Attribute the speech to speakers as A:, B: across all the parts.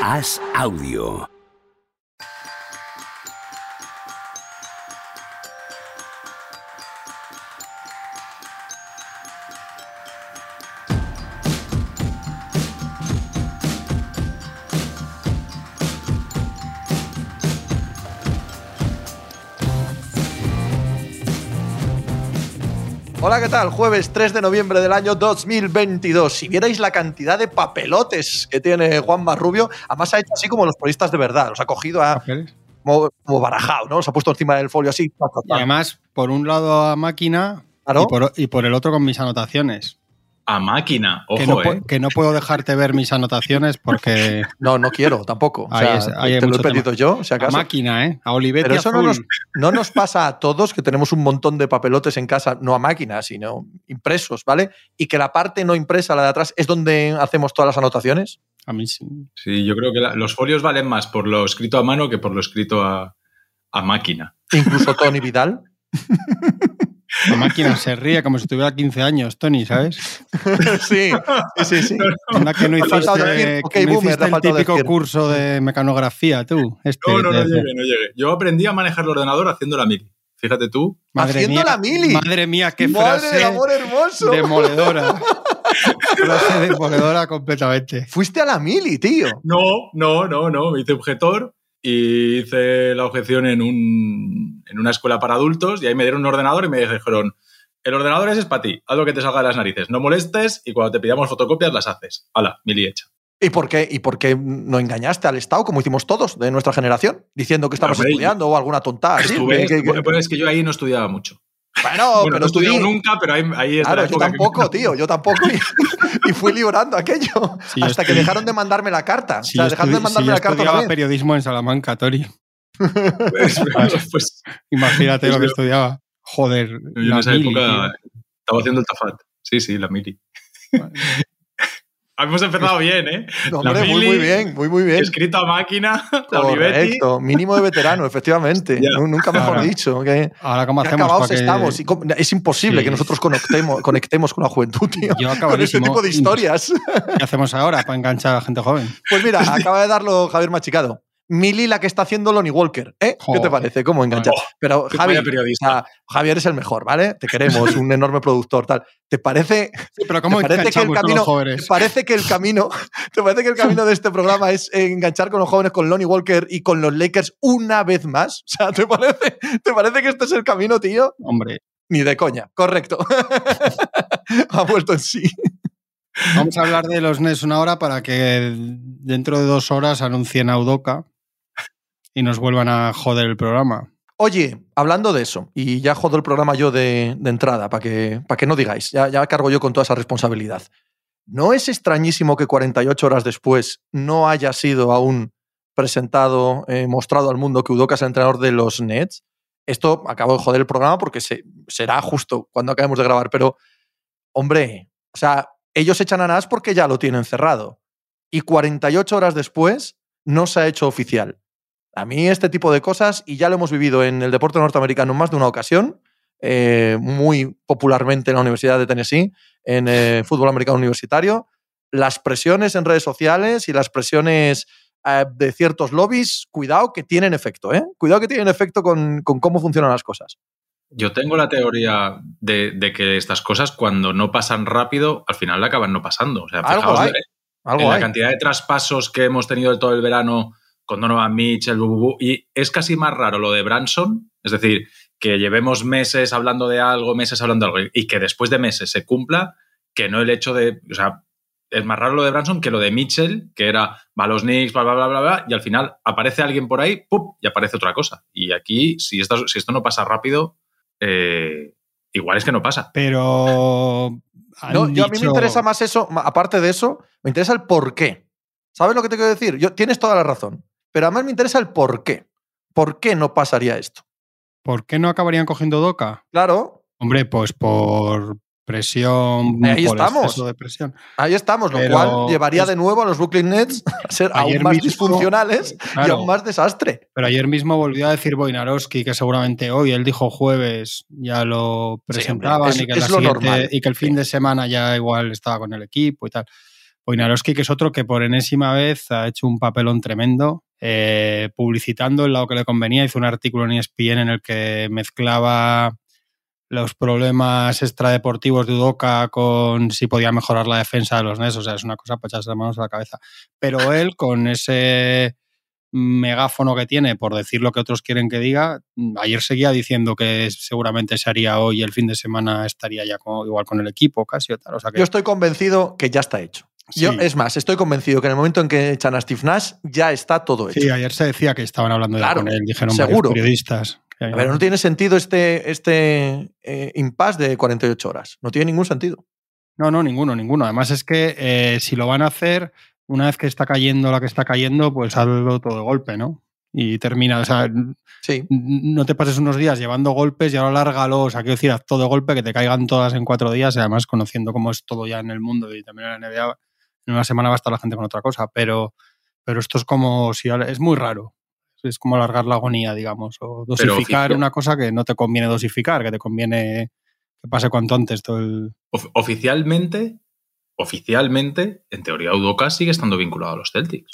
A: Haz audio.
B: Hola, ¿qué tal? Jueves 3 de noviembre del año 2022. Si vierais la cantidad de papelotes que tiene Juan Marrubio, además ha hecho así como los periodistas de verdad. Los ha cogido a, como, como barajado, ¿no? Los ha puesto encima del folio así.
C: Y además, por un lado a máquina
B: Claro.
C: y, por, y por el otro con mis anotaciones.
D: A máquina,
C: que,
D: ojo,
C: no, pu-
D: eh.
C: que no puedo dejarte ver mis anotaciones porque
B: No, no quiero tampoco. O
C: Ahí
B: sea,
C: es- ahí hay
B: te lo he pedido
C: tema.
B: yo, si
C: a
B: acaso.
C: máquina, ¿eh? A Olivetti
B: Pero eso no nos, no nos pasa a todos que tenemos un montón de papelotes en casa, no a máquina, sino impresos, ¿vale? Y que la parte no impresa, la de atrás, es donde hacemos todas las anotaciones.
C: A mí sí.
D: Sí, yo creo que la- los folios valen más por lo escrito a mano que por lo escrito a, a máquina.
B: Incluso Tony Vidal.
C: La máquina se ríe como si tuviera 15 años, Tony, ¿sabes?
B: sí, sí, sí. sí.
C: Anda que no hiciste,
B: decir, ok,
C: que no
B: boomer,
C: hiciste el típico
B: decir.
C: curso de mecanografía, tú. Este,
D: No, no, no
C: de-
D: llegué, no llegué. Yo aprendí a manejar el ordenador haciendo la mili. Fíjate tú.
C: Madre
B: Haciendo
C: mía,
B: la mili.
C: Madre mía, qué
B: Madre
C: frase
B: del amor hermoso.
C: demoledora. frase demoledora completamente.
B: Fuiste a la mili, tío.
D: No, no, no, no. Me hice objetor y hice la objeción en, un, en una escuela para adultos y ahí me dieron un ordenador y me dijeron, el ordenador ese es para ti, haz lo que te salga de las narices, no molestes y cuando te pidamos fotocopias las haces. Hala, mili hecha.
B: ¿Y por qué, y por qué no engañaste al Estado, como hicimos todos de nuestra generación, diciendo que estabas estudiando o alguna tontada? así?
D: Estuve,
B: Que- que-
D: estuve- pero es que yo ahí no estudiaba mucho.
B: Bueno,
D: bueno,
B: pero
D: no estudiado
B: di-
D: nunca, pero ahí, ahí es de
B: Claro,
D: la
B: yo
D: que-
B: tampoco, tío, yo tampoco. Y, y fui librando aquello. Hasta que dejaron de mandarme la carta.
C: Si
B: o sea,
C: yo,
B: dejaron de mandarme
C: si yo
B: la carta
C: estudiaba periodismo en Salamanca, Tori.
D: Pues, pues
C: Imagínate
D: Pues
C: lo que
D: yo-
C: estudiaba. Joder,
D: yo en
C: la
D: esa
C: mili,
D: época
C: tío.
D: estaba haciendo el tafat. Sí, sí, la mili. Hemos empezado bien, ¿eh?
B: No, hombre, muy,
D: mili,
B: muy bien, muy, muy bien.
D: Escrito a máquina, la Olivetti.
B: Correcto, mínimo de veterano, efectivamente. Nunca mejor
C: Ahora,
B: dicho. Que,
C: Ahora, ¿cómo hacemos
B: acabados
C: para que-
B: estamos. Y cómo- es imposible
C: Sí.
B: que nosotros conectemos, conectemos con la juventud, tío.
C: Yo
B: Con ese
C: acabadísimo.
B: tipo de historias.
C: ¿Qué hacemos ahora para enganchar a la gente joven?
B: Pues mira, acaba de darlo Javier Machicado. Mili la que está haciendo Lonnie Walker. ¿eh? ¿Qué te parece? ¿Cómo enganchar? Pero
D: qué
B: Javi,
D: vaya periodista.
B: o sea, Javier es el mejor, ¿vale? Te queremos, un enorme productor, tal. ¿Te parece,
C: Sí, pero ¿cómo
B: ¿Te parece que el camino-
C: los
B: te
C: jóvenes?
B: parece que el camino, te parece que el camino de este programa es enganchar con los jóvenes con Lonnie Walker y con los Lakers una vez más? O sea, ¿te parece, ¿te parece que este es el camino, tío?
C: Hombre,
B: Ni de coña, correcto. ha vuelto en sí.
C: vamos a hablar de los NES una hora para que dentro de dos horas anuncien a Udoca y nos vuelvan a joder el programa.
B: Oye, hablando de eso, y ya jodo el programa yo de, entrada, para que, para que no digáis, ya, cargo yo con toda esa responsabilidad. ¿No es extrañísimo que 48 horas después no haya sido aún presentado, eh, mostrado al mundo que Udoka es el entrenador de los Nets? Esto acabo de joder el programa porque se, será justo cuando acabemos de grabar, pero, hombre, o sea, ellos echan a Nas porque ya lo tienen cerrado. Y 48 horas después no se ha hecho oficial. A mí este tipo de cosas, y ya lo hemos vivido en el deporte norteamericano en más de una ocasión, eh, muy popularmente en la Universidad de Tennessee, en eh, fútbol americano universitario, las presiones en redes sociales y las presiones eh, de ciertos lobbies, cuidado que tienen efecto, ¿eh? Cuidado que tienen efecto con, con cómo funcionan las cosas.
D: Yo tengo la teoría de, de que estas cosas, cuando no pasan rápido, al final acaban no pasando. O sea,
B: Algo
D: fijaos
B: hay,
D: en
B: Algo
D: la
B: hay.
D: cantidad de traspasos que hemos tenido todo el verano con Donovan Mitchell, bu, bu, bu, y es casi más raro lo de Branson, es decir, que llevemos meses hablando de algo, meses hablando de algo, y que después de meses se cumpla, que no el hecho de, o sea, es más raro lo de Branson que lo de Mitchell, que era, va a los Knicks, bla, bla, bla, bla, bla, y al final aparece alguien por ahí, ¡pum! y aparece otra cosa. Y aquí, si esto, si esto no pasa rápido, eh, igual es que no pasa.
C: Pero.
B: No, yo, a mí me interesa más eso, aparte de eso, me interesa el por qué. ¿Sabes lo que te quiero decir? Yo, tienes toda la razón, pero además me interesa el por qué. ¿Por qué no pasaría esto?
C: ¿Por qué no acabarían cogiendo Doca?
B: Claro,
C: Hombre, pues por presión,
B: Ahí
C: por
B: estamos.
C: de presión.
B: ahí estamos, lo cual llevaría
C: es-
B: de nuevo a los Brooklyn Nets a ser
C: Ayer
B: aún más
C: mismo-
B: disfuncionales y aún más desastre.
C: Pero ayer mismo volvió a decir Boinarowski que seguramente hoy, él dijo jueves, ya lo presentaban
B: es-
C: y, que
B: lo normal.
C: y que el fin de semana ya igual estaba con el equipo y tal. Wojnarowski, que es otro que por enésima vez ha hecho un papelón tremendo, eh, publicitando el lado que le convenía. Hizo un artículo en ESPN en el que mezclaba los problemas extradeportivos de Udoca con si podía mejorar la defensa de los NES. O sea, es una cosa para echarse las manos a la cabeza. Pero él, con ese megáfono que tiene por decir lo que otros quieren que diga, ayer seguía diciendo que seguramente se haría hoy el fin de semana estaría ya igual con el equipo casi o tal. O sea que...
B: Yo estoy convencido que ya está hecho. Yo, es más, estoy convencido que en el momento en que echan a Steve Nash ya está todo hecho.
C: Sí, ayer se decía que estaban hablando ya con él, dijeron
B: seguro.
C: periodistas.
B: Pero no tiene sentido este, este eh, impasse de 48 horas. No tiene ningún sentido.
C: No, no, ninguno, ninguno. Además es que eh, si lo van a hacer, una vez que está cayendo la que está cayendo, pues hazlo todo de golpe, ¿no? Y termina, o sea,
B: sí.
C: no te pases unos días llevando golpes y ahora lárgalo, o sea, quiero decir, haz todo de golpe, que te caigan todas en cuatro días, y además conociendo cómo es todo ya en el mundo y también en la NBA, en una semana va a estar la gente con otra cosa, pero, pero esto es como si es muy raro. Es como alargar la agonía, digamos, o dosificar una cosa que no te conviene dosificar, que te conviene que pase cuanto antes todo el...
D: Oficialmente, oficialmente, en teoría, Udoka sigue estando vinculado a los Celtics.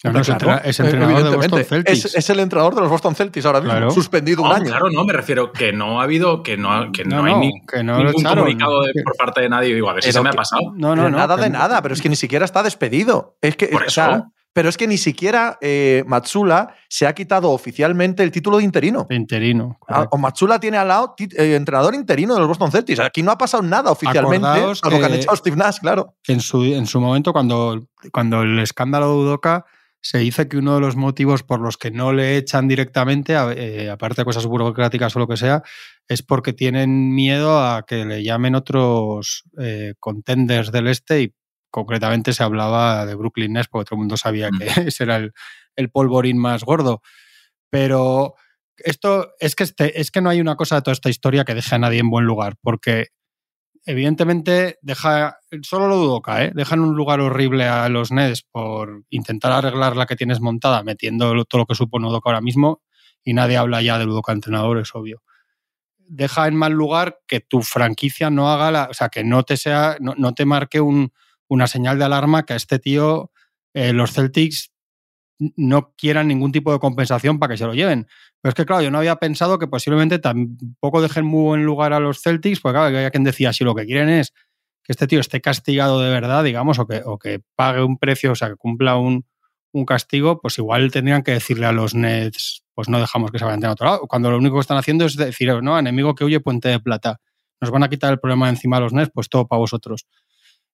C: es, entrenador de Boston Celtics.
B: Es, el entrenador de los Boston Celtics ahora mismo, suspendido un año.
D: Claro, no, me refiero que no ha habido, que no, que no, hay ningún comunicado por parte de nadie. Digo, a ver si se me ha pasado.
B: No, no, nada de nada, pero es que ni siquiera está despedido. Es que,
D: por eso.
B: Pero es que ni siquiera eh, Matsula se ha quitado oficialmente el título de interino.
C: interino.
B: Ah, o Matsula tiene al lado eh, entrenador interino de los Boston Celtics. Aquí no ha pasado nada oficialmente, a lo que han echado Steve Nash, claro.
C: En su, en su momento, cuando, cuando el escándalo de Udoka, se dice que uno de los motivos por los que no le echan directamente, eh, aparte de cosas burocráticas o lo que sea, es porque tienen miedo a que le llamen otros contenders del este y concretamente se hablaba de Brooklyn Nets, porque todo el mundo sabía que mm. ese era el, polvorín más gordo. Pero esto es que, este, es que no hay una cosa de toda esta historia que deje a nadie en buen lugar, porque evidentemente deja, solo lo dudo, ¿eh? dejan un lugar horrible a los Nets por intentar arreglar la que tienes montada, metiendo todo lo que supone Udoka ahora mismo, y nadie habla ya del Udoka entrenador, es obvio. Deja en mal lugar que tu franquicia no haga la, o sea, que no te sea, no te marque un, una señal de alarma que a este tío eh, los Celtics no quieran ningún tipo de compensación para que se lo lleven. Pero es que, claro, yo no había pensado que posiblemente tampoco dejen muy buen lugar a los Celtics, porque claro, había quien decía, si lo que quieren es que este tío esté castigado de verdad, digamos, o que, o que pague un precio, o sea, que cumpla un, un castigo, pues igual tendrían que decirle a los Nets, pues no dejamos que se vayan a otro lado. Cuando lo único que están haciendo es decir, no, enemigo que huye, puente de plata. Nos van a quitar el problema encima a los Nets, pues todo para vosotros.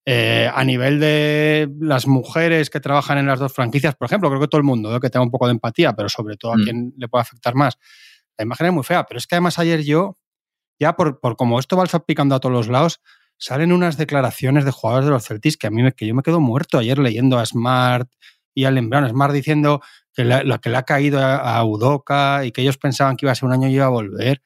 C: Eh, a nivel de las mujeres que trabajan en las dos franquicias, por ejemplo, creo que todo el mundo, que tenga un poco de empatía, pero sobre todo a mm. quien le puede afectar más. La imagen es muy fea, pero es que además ayer yo, ya por, por como esto va picando a todos los lados, salen unas declaraciones de jugadores de los Celtics que a mí me, que yo me quedo muerto ayer leyendo a Smart y a Lembrano. Smart diciendo que, la, que le ha caído a, a Udoca y que ellos pensaban que iba a ser un año y iba a volver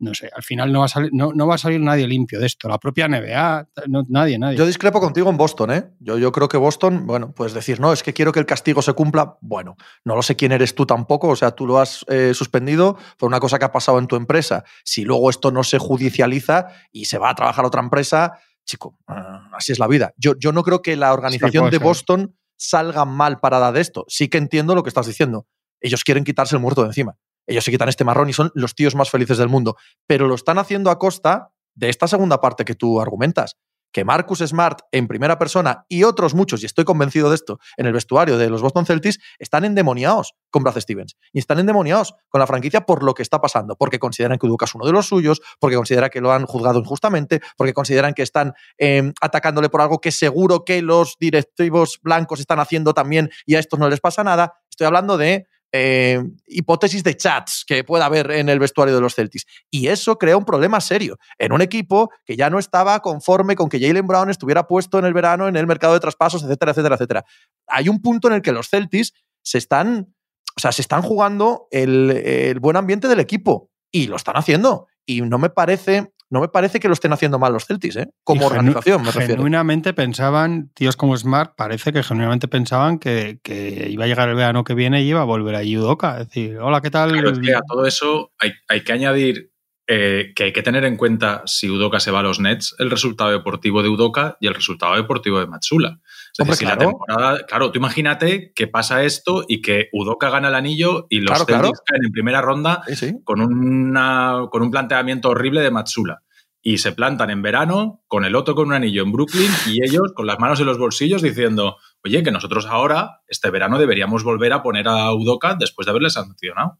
C: no sé, al final no va a salir, no, va a salir nadie limpio de esto. La propia NBA, nadie, nadie.
B: Yo discrepo contigo en Boston, ¿eh? Yo, yo creo que Boston, bueno, puedes decir, no, es que quiero que el castigo se cumpla. Bueno, no lo sé quién eres tú tampoco, o sea, tú lo has eh, suspendido por una cosa que ha pasado en tu empresa. Si luego esto no se judicializa y se va a trabajar a otra empresa, chico, ah, así es la vida. Yo, yo no creo que la organización de Boston salga mal parada de esto. Sí que entiendo lo que estás diciendo. Ellos quieren quitarse el muerto de encima ellos se quitan este marrón y son los tíos más felices del mundo. Pero lo están haciendo a costa de esta segunda parte que tú argumentas. Que Marcus Smart en primera persona y otros muchos, y estoy convencido de esto, en el vestuario de los Boston Celtics, están endemoniados con Brad Stevens. Y están endemoniados con la franquicia por lo que está pasando. Porque consideran que Udoka es uno de los suyos, porque consideran que lo han juzgado injustamente, porque consideran que están em, atacándole por algo que seguro que los directivos blancos están haciendo también y a estos no les pasa nada. Estoy hablando de eh, hipótesis de chats que pueda haber en el vestuario de los Celtics. Y eso crea un problema serio en un equipo que ya no estaba conforme con que Jalen Brown estuviera puesto en el verano en el mercado de traspasos, etcétera, etcétera, etcétera. Hay un punto en el que los Celtics se están, o sea, se están jugando el, el buen ambiente del equipo y lo están haciendo. Y no me parece no me parece que lo estén haciendo mal los Celtics, ¿eh? como organización, me refiero.
C: Genuinamente pensaban, tíos como Smart, parece que genuinamente pensaban que, iba a llegar el verano que viene y iba a volver a Yudoka. Es decir, hola, ¿qué tal?
D: a todo eso hay, que añadir eh, que hay que tener en cuenta si Udoka se va a los Nets, el resultado deportivo de Udoka y el resultado deportivo de Matsula.
B: Hombre,
D: si
B: claro.
D: la temporada, claro, tú imagínate que pasa esto y que Udoka gana el anillo y los
B: Claro, claro.
D: Celtics caen en primera ronda
B: Sí, sí.
D: con, una, con un planteamiento horrible de Matsula. Y se plantan en verano con el otro con un anillo en Brooklyn y ellos con las manos en los bolsillos diciendo, oye, que nosotros ahora, este verano, deberíamos volver a poner a Udoka después de haberle sancionado.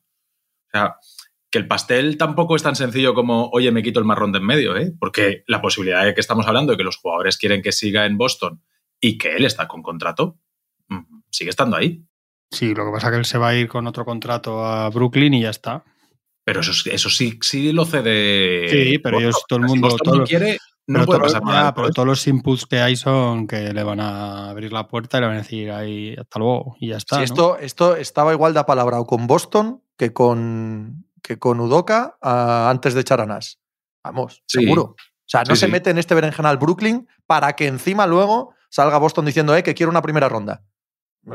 D: O sea, que el pastel tampoco es tan sencillo como, oye, me quito el marrón de en medio, ¿eh? Porque la posibilidad de que estamos hablando de que los jugadores quieren que siga en Boston y que él está con contrato, mm, sigue estando ahí.
C: Sí, lo que pasa es que él se va a ir con otro contrato a Brooklyn y ya está.
D: Pero eso, eso sí, sí lo cede.
C: Sí, pero ellos, todo el mundo- todo lo-
D: quiere, no
C: pero,
D: puede
C: todo-
D: pasar nada.
C: pero todos los inputs que hay son que le van a abrir la puerta y le van a decir ahí hasta luego y ya está.
B: Sí,
C: ¿no?
B: esto, esto estaba igual de apalabrado con Boston que con, que con Udoka ah, antes de echar a Nash. Vamos,
D: Sí.
B: seguro. O sea, no
D: Sí,
B: se
D: sí.
B: mete en este berenjenal Brooklyn para que encima luego salga Boston diciendo eh, que quiero una primera ronda.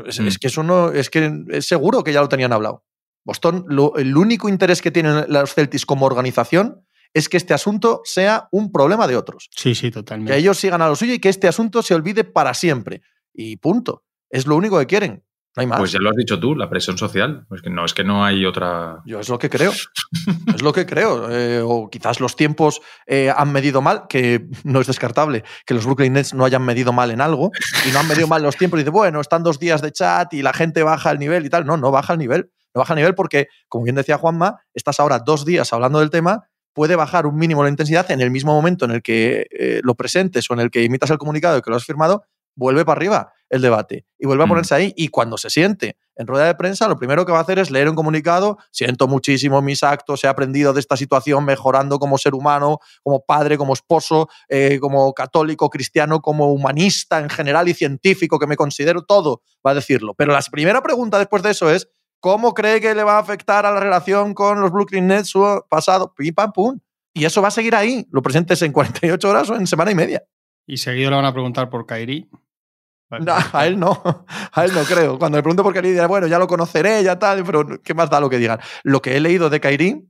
B: Es,
D: Mm.
B: es que eso no, es que es seguro que ya lo tenían hablado. Boston, lo- el único interés que tienen los Celtics como organización es que este asunto sea un problema de otros.
C: Sí, sí,
B: Que
C: totalmente.
B: ellos sigan a lo suyo y que este asunto se olvide para siempre. Y punto. Es lo único que quieren. No hay más.
D: Pues ya lo has dicho tú, la presión social. Es que no, es que no hay otra.
B: Yo es lo que creo. es lo que creo. Eh, o quizás los tiempos eh, han medido mal, que no es descartable que los Brooklyn Nets no hayan medido mal en algo y no han medido mal los tiempos. Y dice, bueno, están dos días de chat y la gente baja el nivel y tal. No, no baja el nivel. No baja el nivel porque, como bien decía Juanma, estás ahora dos días hablando del tema. Puede bajar un mínimo la intensidad en el mismo momento en el que eh, lo presentes o en el que imitas el comunicado y que lo has firmado, vuelve para arriba el debate y vuelve a
D: Mm.
B: ponerse ahí. Y cuando se siente en rueda de prensa, lo primero que va a hacer es leer un comunicado. Siento muchísimo mis actos, he aprendido de esta situación, mejorando como ser humano, como padre, como esposo, eh, como católico, cristiano, como humanista en general y científico, que me considero todo, va a decirlo. Pero la primera pregunta después de eso es: ¿cómo cree que le va a afectar a la relación con los Brooklyn Nets su pasado? Pim, pam, pum. Y eso va a seguir ahí, lo presentes en 48 horas o en semana y media.
C: Y seguido le van a preguntar por Kairi.
B: No, a él no, a él no creo. Cuando le pregunto por Kairi, dirá, bueno, ya lo conoceré, ya tal, pero ¿qué más da lo que digan? Lo que he leído de Kairi,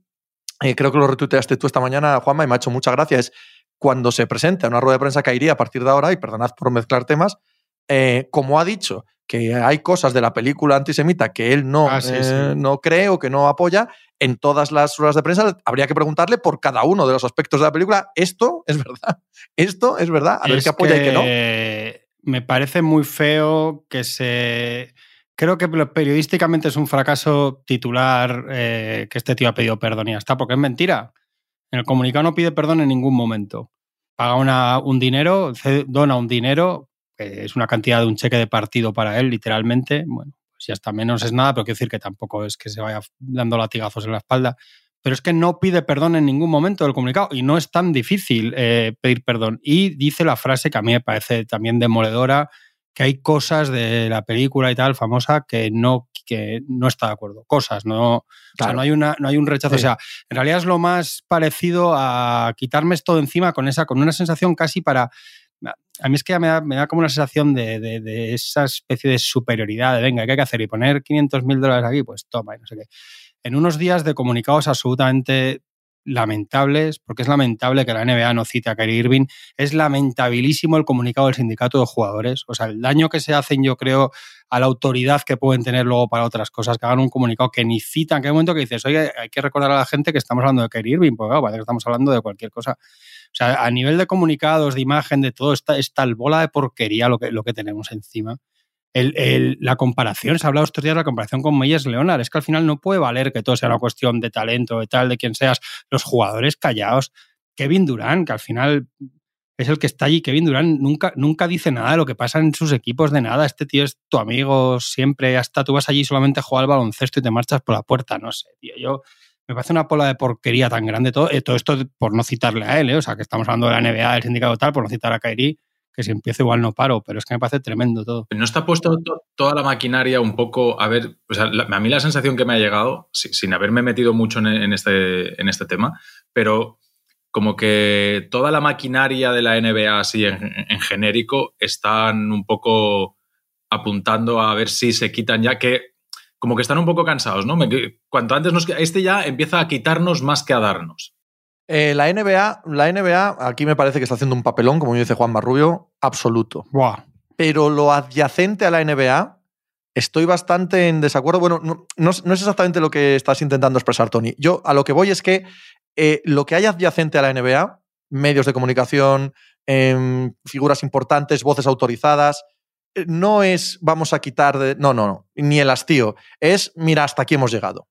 B: eh, creo que lo retuiteaste tú esta mañana, Juanma, y me ha hecho mucha gracia, es cuando se presenta en una rueda de prensa Kairi a partir de ahora, y perdonad por mezclar temas, eh, como ha dicho que hay cosas de la película antisemita que él no,
C: Ah, sí,
B: eh,
C: sí.
B: no cree o que no apoya, en todas las ruedas de prensa habría que preguntarle por cada uno de los aspectos de la película, esto es verdad, esto es verdad, a ver
C: Es
B: qué apoya y qué no.
C: Me parece muy feo que se. Creo que periodísticamente es un fracaso titular eh, que este tío ha pedido perdón y ya está, porque es mentira. En el comunicado no pide perdón en ningún momento. Paga una- un dinero, dona un dinero, es una cantidad de un cheque de partido para él, literalmente. Bueno, pues ya está, menos es nada, pero quiero decir que tampoco es que se vaya dando latigazos en la espalda. Pero es que no pide perdón en ningún momento del comunicado y no es tan difícil eh, pedir perdón. Y dice la frase que a mí me parece también demoledora, que hay cosas de la película y tal famosa que no, que no está de acuerdo. Cosas, no, o sea,
B: Claro.
C: no, hay, una, no hay un rechazo.
B: Sí.
C: O sea, en realidad es lo más parecido a quitarme esto de encima con, esa, con una sensación casi para... A mí es que ya me da, me da como una sensación de, de- de esa especie de superioridad, de venga, ¿qué hay que hacer? Y poner 500 mil dólares aquí, pues toma, y no sé qué. En unos días de comunicados absolutamente lamentables, porque es lamentable que la NBA no cite a Kyrie Irving, es lamentabilísimo el comunicado del sindicato de jugadores. O sea, el daño que se hacen, yo creo, a la autoridad que pueden tener luego para otras cosas, que hagan un comunicado que ni citan, que hay momento que dices, oye, hay que recordar a la gente que estamos hablando de Kyrie Irving, porque claro, parece que estamos hablando de cualquier cosa. O sea, a nivel de comunicados, de imagen, de todo, esta, esta bola de porquería lo que, lo que tenemos encima. La comparación, se ha hablado estos días de la comparación con Meyers Leonard, es que al final no puede valer que todo sea una cuestión de talento, de tal, de quien seas, los jugadores callados. Kevin Durant, que al final es el que está allí. Kevin Durant nunca, nunca dice nada de lo que pasa en sus equipos, de nada. Este tío es tu amigo siempre. Hasta tú vas allí solamente a jugar al baloncesto y te marchas por la puerta. No sé, tío. Yo me parece una pola de porquería tan grande todo. Eh, todo esto por no citarle a él, ¿eh? o sea, que estamos hablando de la NBA, del sindicato tal, por no citar a Kairi, que si empiezo igual no paro, pero es que me parece tremendo todo.
D: ¿No está puesto to toda la maquinaria un poco, a ver, o sea, a mí la sensación que me ha llegado, sin, haberme metido mucho en, este, en este tema, pero como que toda la maquinaria de la NBA así en, en, genérico están un poco apuntando a ver si se quitan ya que como que están un poco cansados, ¿no? Cuanto antes nos este ya empieza a quitarnos más que a darnos.
B: Eh, la NBA, la NBA aquí me parece que está haciendo un papelón, como dice Juan Marrubio, absoluto.
C: Buah.
B: Pero lo adyacente a la NBA, estoy bastante en desacuerdo. Bueno, no, no, es exactamente lo que estás intentando expresar, Tony. Yo a lo que voy es que eh, lo que hay adyacente a la NBA, medios de comunicación, eh, figuras importantes, voces autorizadas, eh, no es vamos a quitar de. No, no, no. Ni el hastío. Es, mira, hasta aquí hemos llegado.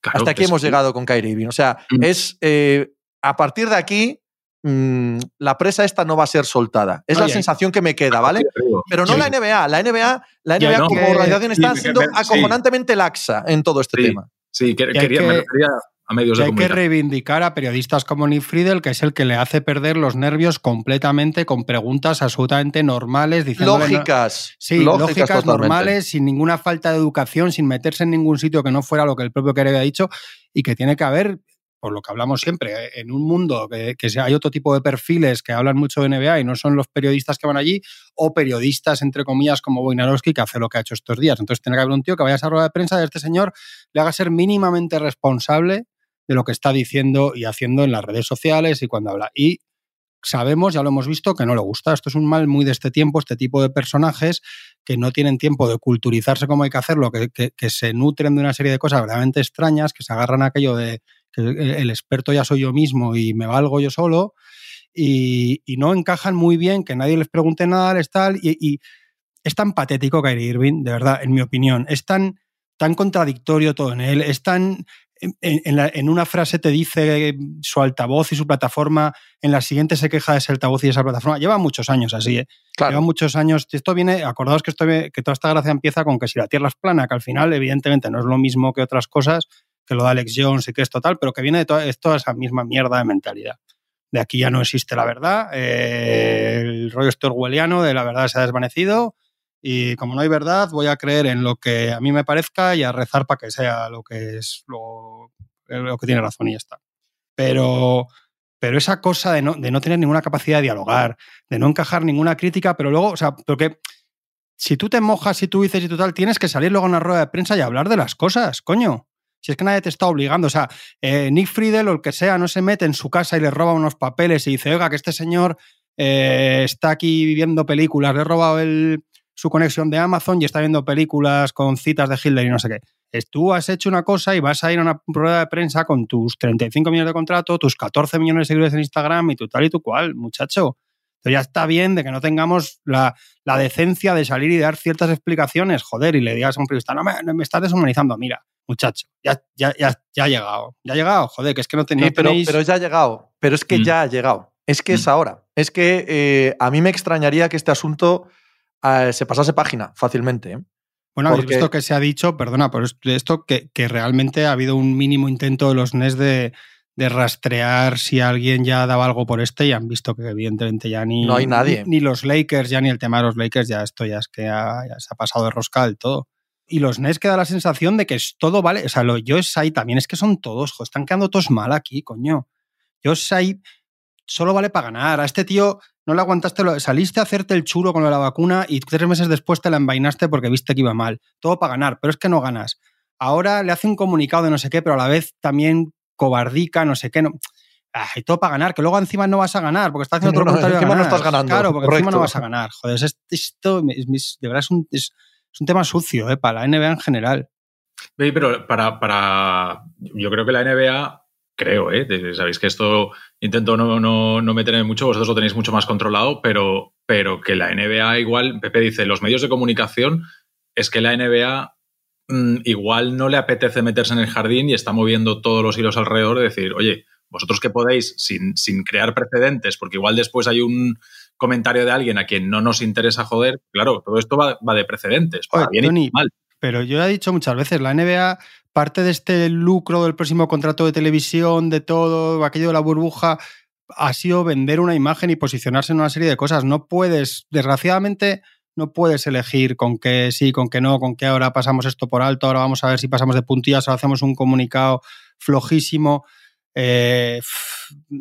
B: Claro, hasta aquí hemos sí. llegado con Kyrie Irving. O sea, mm. es. Eh, a partir de aquí. Mmm, la presa esta no va a ser soltada. Es Oye, la sensación que me queda, ¿vale? Pero no sí. la NBA. La NBA, la NBA no, como que, organización está sí, siendo acojonantemente laxa en todo este tema.
D: Sí, que, quería, que, me refería a medios
C: que
D: de
C: hay que reivindicar a periodistas como Nick Friedel, que es el que le hace perder los nervios completamente con preguntas absolutamente normales.
B: Lógicas.
C: No, sí, lógicas, lógicas normales, sin ninguna falta de educación, sin meterse en ningún sitio que no fuera lo que el propio Kerry había dicho y que tiene que haber por lo que hablamos siempre, en un mundo que, que, hay otro tipo de perfiles que hablan mucho de NBA y no son los periodistas que van allí, o periodistas, entre comillas, como Wojnarowski, que hace lo que ha hecho estos días. Entonces tiene que haber un tío que vaya a esa rueda de prensa de este señor, le haga ser mínimamente responsable de lo que está diciendo y haciendo en las redes sociales y cuando habla. Y sabemos, ya lo hemos visto, que no le gusta. Esto es un mal muy de este tiempo, este tipo de personajes que no tienen tiempo de culturizarse como hay que hacerlo, que, que, que se nutren de una serie de cosas verdaderamente extrañas, que se agarran a aquello de que el experto ya soy yo mismo y me valgo yo solo, y, y no encajan muy bien, que nadie les pregunte nada, les tal, y, y es tan patético Kyrie Irving, de verdad, en mi opinión, es tan, tan contradictorio todo en él, es tan en, en, la, en, una frase te dice su altavoz y su plataforma, en la siguiente se queja de ese altavoz y esa plataforma. Lleva muchos años así, ¿eh? Claro. Lleva muchos años. Esto viene, acordaos que, esto, que toda esta gracia empieza con que si la Tierra es plana, que al final, evidentemente, no es lo mismo que otras cosas, que lo da Alex Jones y que es total, pero que viene de toda, es toda esa misma mierda de mentalidad. De aquí ya no existe la verdad, eh, el rollo orwelliano de la verdad se ha desvanecido y como no hay verdad, voy a creer en lo que a mí me parezca y a rezar para que sea lo que es lo, lo que tiene razón y ya está. Pero, pero esa cosa de no, de no, tener ninguna capacidad de dialogar, de no encajar ninguna crítica, pero luego, o sea, porque si tú te mojas y tú dices y tú tal, tienes que salir luego a una rueda de prensa y hablar de las cosas, coño. Si es que nadie te está obligando. O sea, eh, Nick Friedel o el que sea no se mete en su casa y le roba unos papeles y dice, oiga, que este señor eh, está aquí viviendo películas, le he robado el, su conexión de Amazon y está viendo películas con citas de Hitler y no sé qué. Tú has hecho una cosa y vas a ir a una rueda de prensa con tus 35 millones de contrato, tus 14 millones de seguidores en Instagram y tu tal y tu cual, muchacho. Pero ya está bien de que no tengamos la, la, decencia de salir y dar ciertas explicaciones, joder, y le digas a un periodista, no me, me estás deshumanizando, mira, muchacho, ya, ya, ya, ya ha llegado, ya ha llegado, joder, que es que no, ten,
B: sí,
C: no
B: pero,
C: tenéis...
B: pero ya ha llegado, pero es que mm. ya ha llegado, es que mm. es ahora, es que eh, a mí me extrañaría que este asunto eh, se pasase página fácilmente. ¿eh?
C: Bueno, habéis visto que se ha dicho, perdona por esto, que, que, realmente ha habido un mínimo intento de los NES de, de, rastrear si alguien ya daba algo por este y han visto que evidentemente ya ni,
B: no hay nadie.
C: ni, ni los Lakers, ya ni el tema de los Lakers, ya esto ya es que ya, ya se ha pasado de rosca del todo. Y los NES queda la sensación de que es todo vale. O sea, los Yoesai también es que son todos, jo, están quedando todos mal aquí, coño. Yoesai solo vale para ganar. A este tío no le aguantaste, lo, saliste a hacerte el chulo con la vacuna y tres meses después te la envainaste porque viste que iba mal. Todo para ganar, pero es que no ganas. Ahora le hace un comunicado de no sé qué, pero a la vez también cobardica, no sé qué. No. Ay, todo para ganar, que luego encima no vas a ganar, porque estás haciendo
B: no,
C: otro
B: no,
C: comentario.
B: Encima no estás ganando.
C: Claro, porque Correcto. encima no vas a ganar. Joder, esto, esto es, de verdad es un, es, es un tema sucio, ¿eh? para la NBA en general.
D: Sí, pero para, para. Yo creo que la NBA creo, ¿eh? Sabéis que esto intento no, no, no meterme mucho, vosotros lo tenéis mucho más controlado, pero, pero que la NBA igual, Pepe dice, los medios de comunicación, es que la NBA mmm, igual no le apetece meterse en el jardín y está moviendo todos los hilos alrededor de decir, oye, vosotros que podéis, sin, sin crear precedentes, porque igual después hay un comentario de alguien a quien no nos interesa joder, claro, todo esto va, va de precedentes, para
C: Oye,
D: bien
C: Tony,
D: y mal.
C: Pero yo he dicho muchas veces, la NBA parte de este lucro del próximo contrato de televisión, de todo, aquello de la burbuja, ha sido vender una imagen y posicionarse en una serie de cosas. No puedes, desgraciadamente, no puedes elegir con qué sí, con qué no, con qué ahora pasamos esto por alto, ahora vamos a ver si pasamos de puntillas o hacemos un comunicado flojísimo. Eh,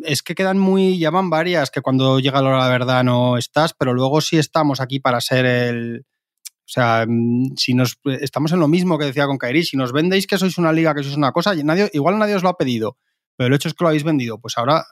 C: es que quedan muy, llaman varias, que cuando llega la hora de la verdad no estás, pero luego sí estamos aquí para ser el, o sea, mm, si nos estamos en lo mismo que decía con Kairi, si nos vendéis que sois una liga, que sois una cosa, nadie, igual nadie os lo ha pedido, pero el hecho es que lo habéis vendido, pues ahora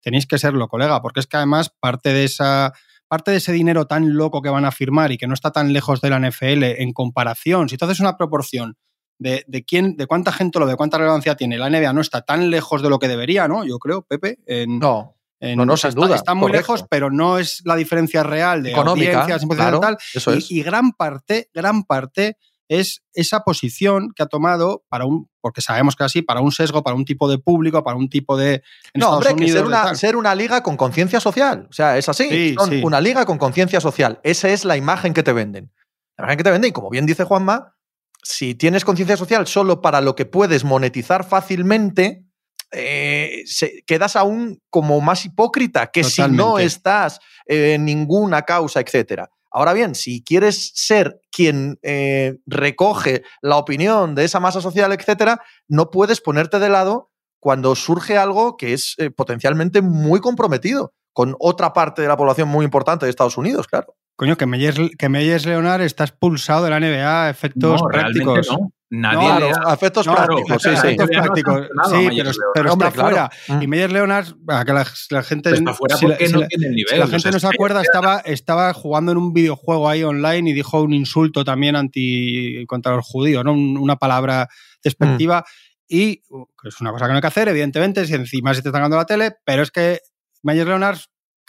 C: tenéis que serlo, colega, porque es que además parte de esa parte de ese dinero tan loco que van a firmar y que no está tan lejos de la NFL en comparación, si tú haces una proporción de, de, quién, de cuánta gente lo ve, cuánta relevancia tiene, la NBA no está tan lejos de lo que debería, ¿no? Yo creo, Pepe. En,
B: no.
C: en-
B: No, no, sin
C: está,
B: duda,
C: está muy
B: correcto.
C: lejos, pero no es la diferencia real de
B: Económica,
C: audiencias,
B: claro,
C: y tal.
B: eso
C: Y-
B: es.
C: y gran parte, gran parte es esa posición que ha tomado para un, porque sabemos que así, para un sesgo, para un tipo de público, para un tipo de.
B: No, hombre, que ser una, ser una liga con conciencia social. O sea, es así.
C: Sí,
B: Son
C: sí.
B: una liga con conciencia social. Esa es la imagen que te venden. La imagen que te venden, y como bien dice Juanma, si tienes conciencia social solo para lo que puedes monetizar fácilmente, eh, se- quedas aún como más hipócrita que si no estás en ninguna causa, etcétera. Ahora bien, si quieres ser quien eh, recoge la opinión de esa masa social, etcétera, no puedes ponerte de lado cuando surge algo que es eh, potencialmente muy comprometido con otra parte de la población muy importante de Estados Unidos, claro.
C: Coño, que Meyers, que Meyers Leonard está expulsado de la NBA a efectos
D: no, realmente
C: prácticos.
D: no. Nadie
C: No,
D: le ha-
B: efectos
C: No,
B: prácticos, sí,
D: claro,
B: sí.
C: efectos
D: no ha
C: prácticos. Sí, pero,
D: Leonard.
C: pero
B: Hombre,
C: está
B: claro.
C: fuera.
B: Mm.
C: Y Meyers Leonard, para que la, la gente.
D: está fuera
C: si la-
D: porque no
C: la-
D: tiene el nivel.
C: Si la
D: o sea,
C: gente no se acuerda, estaba, estaba jugando en un videojuego ahí online y dijo un insulto también anti contra los judíos, ¿no? Un- una palabra despectiva. Y uh, que es una cosa que no hay que hacer, evidentemente, si encima se te está ganando la tele, pero es que Mayer Leonard,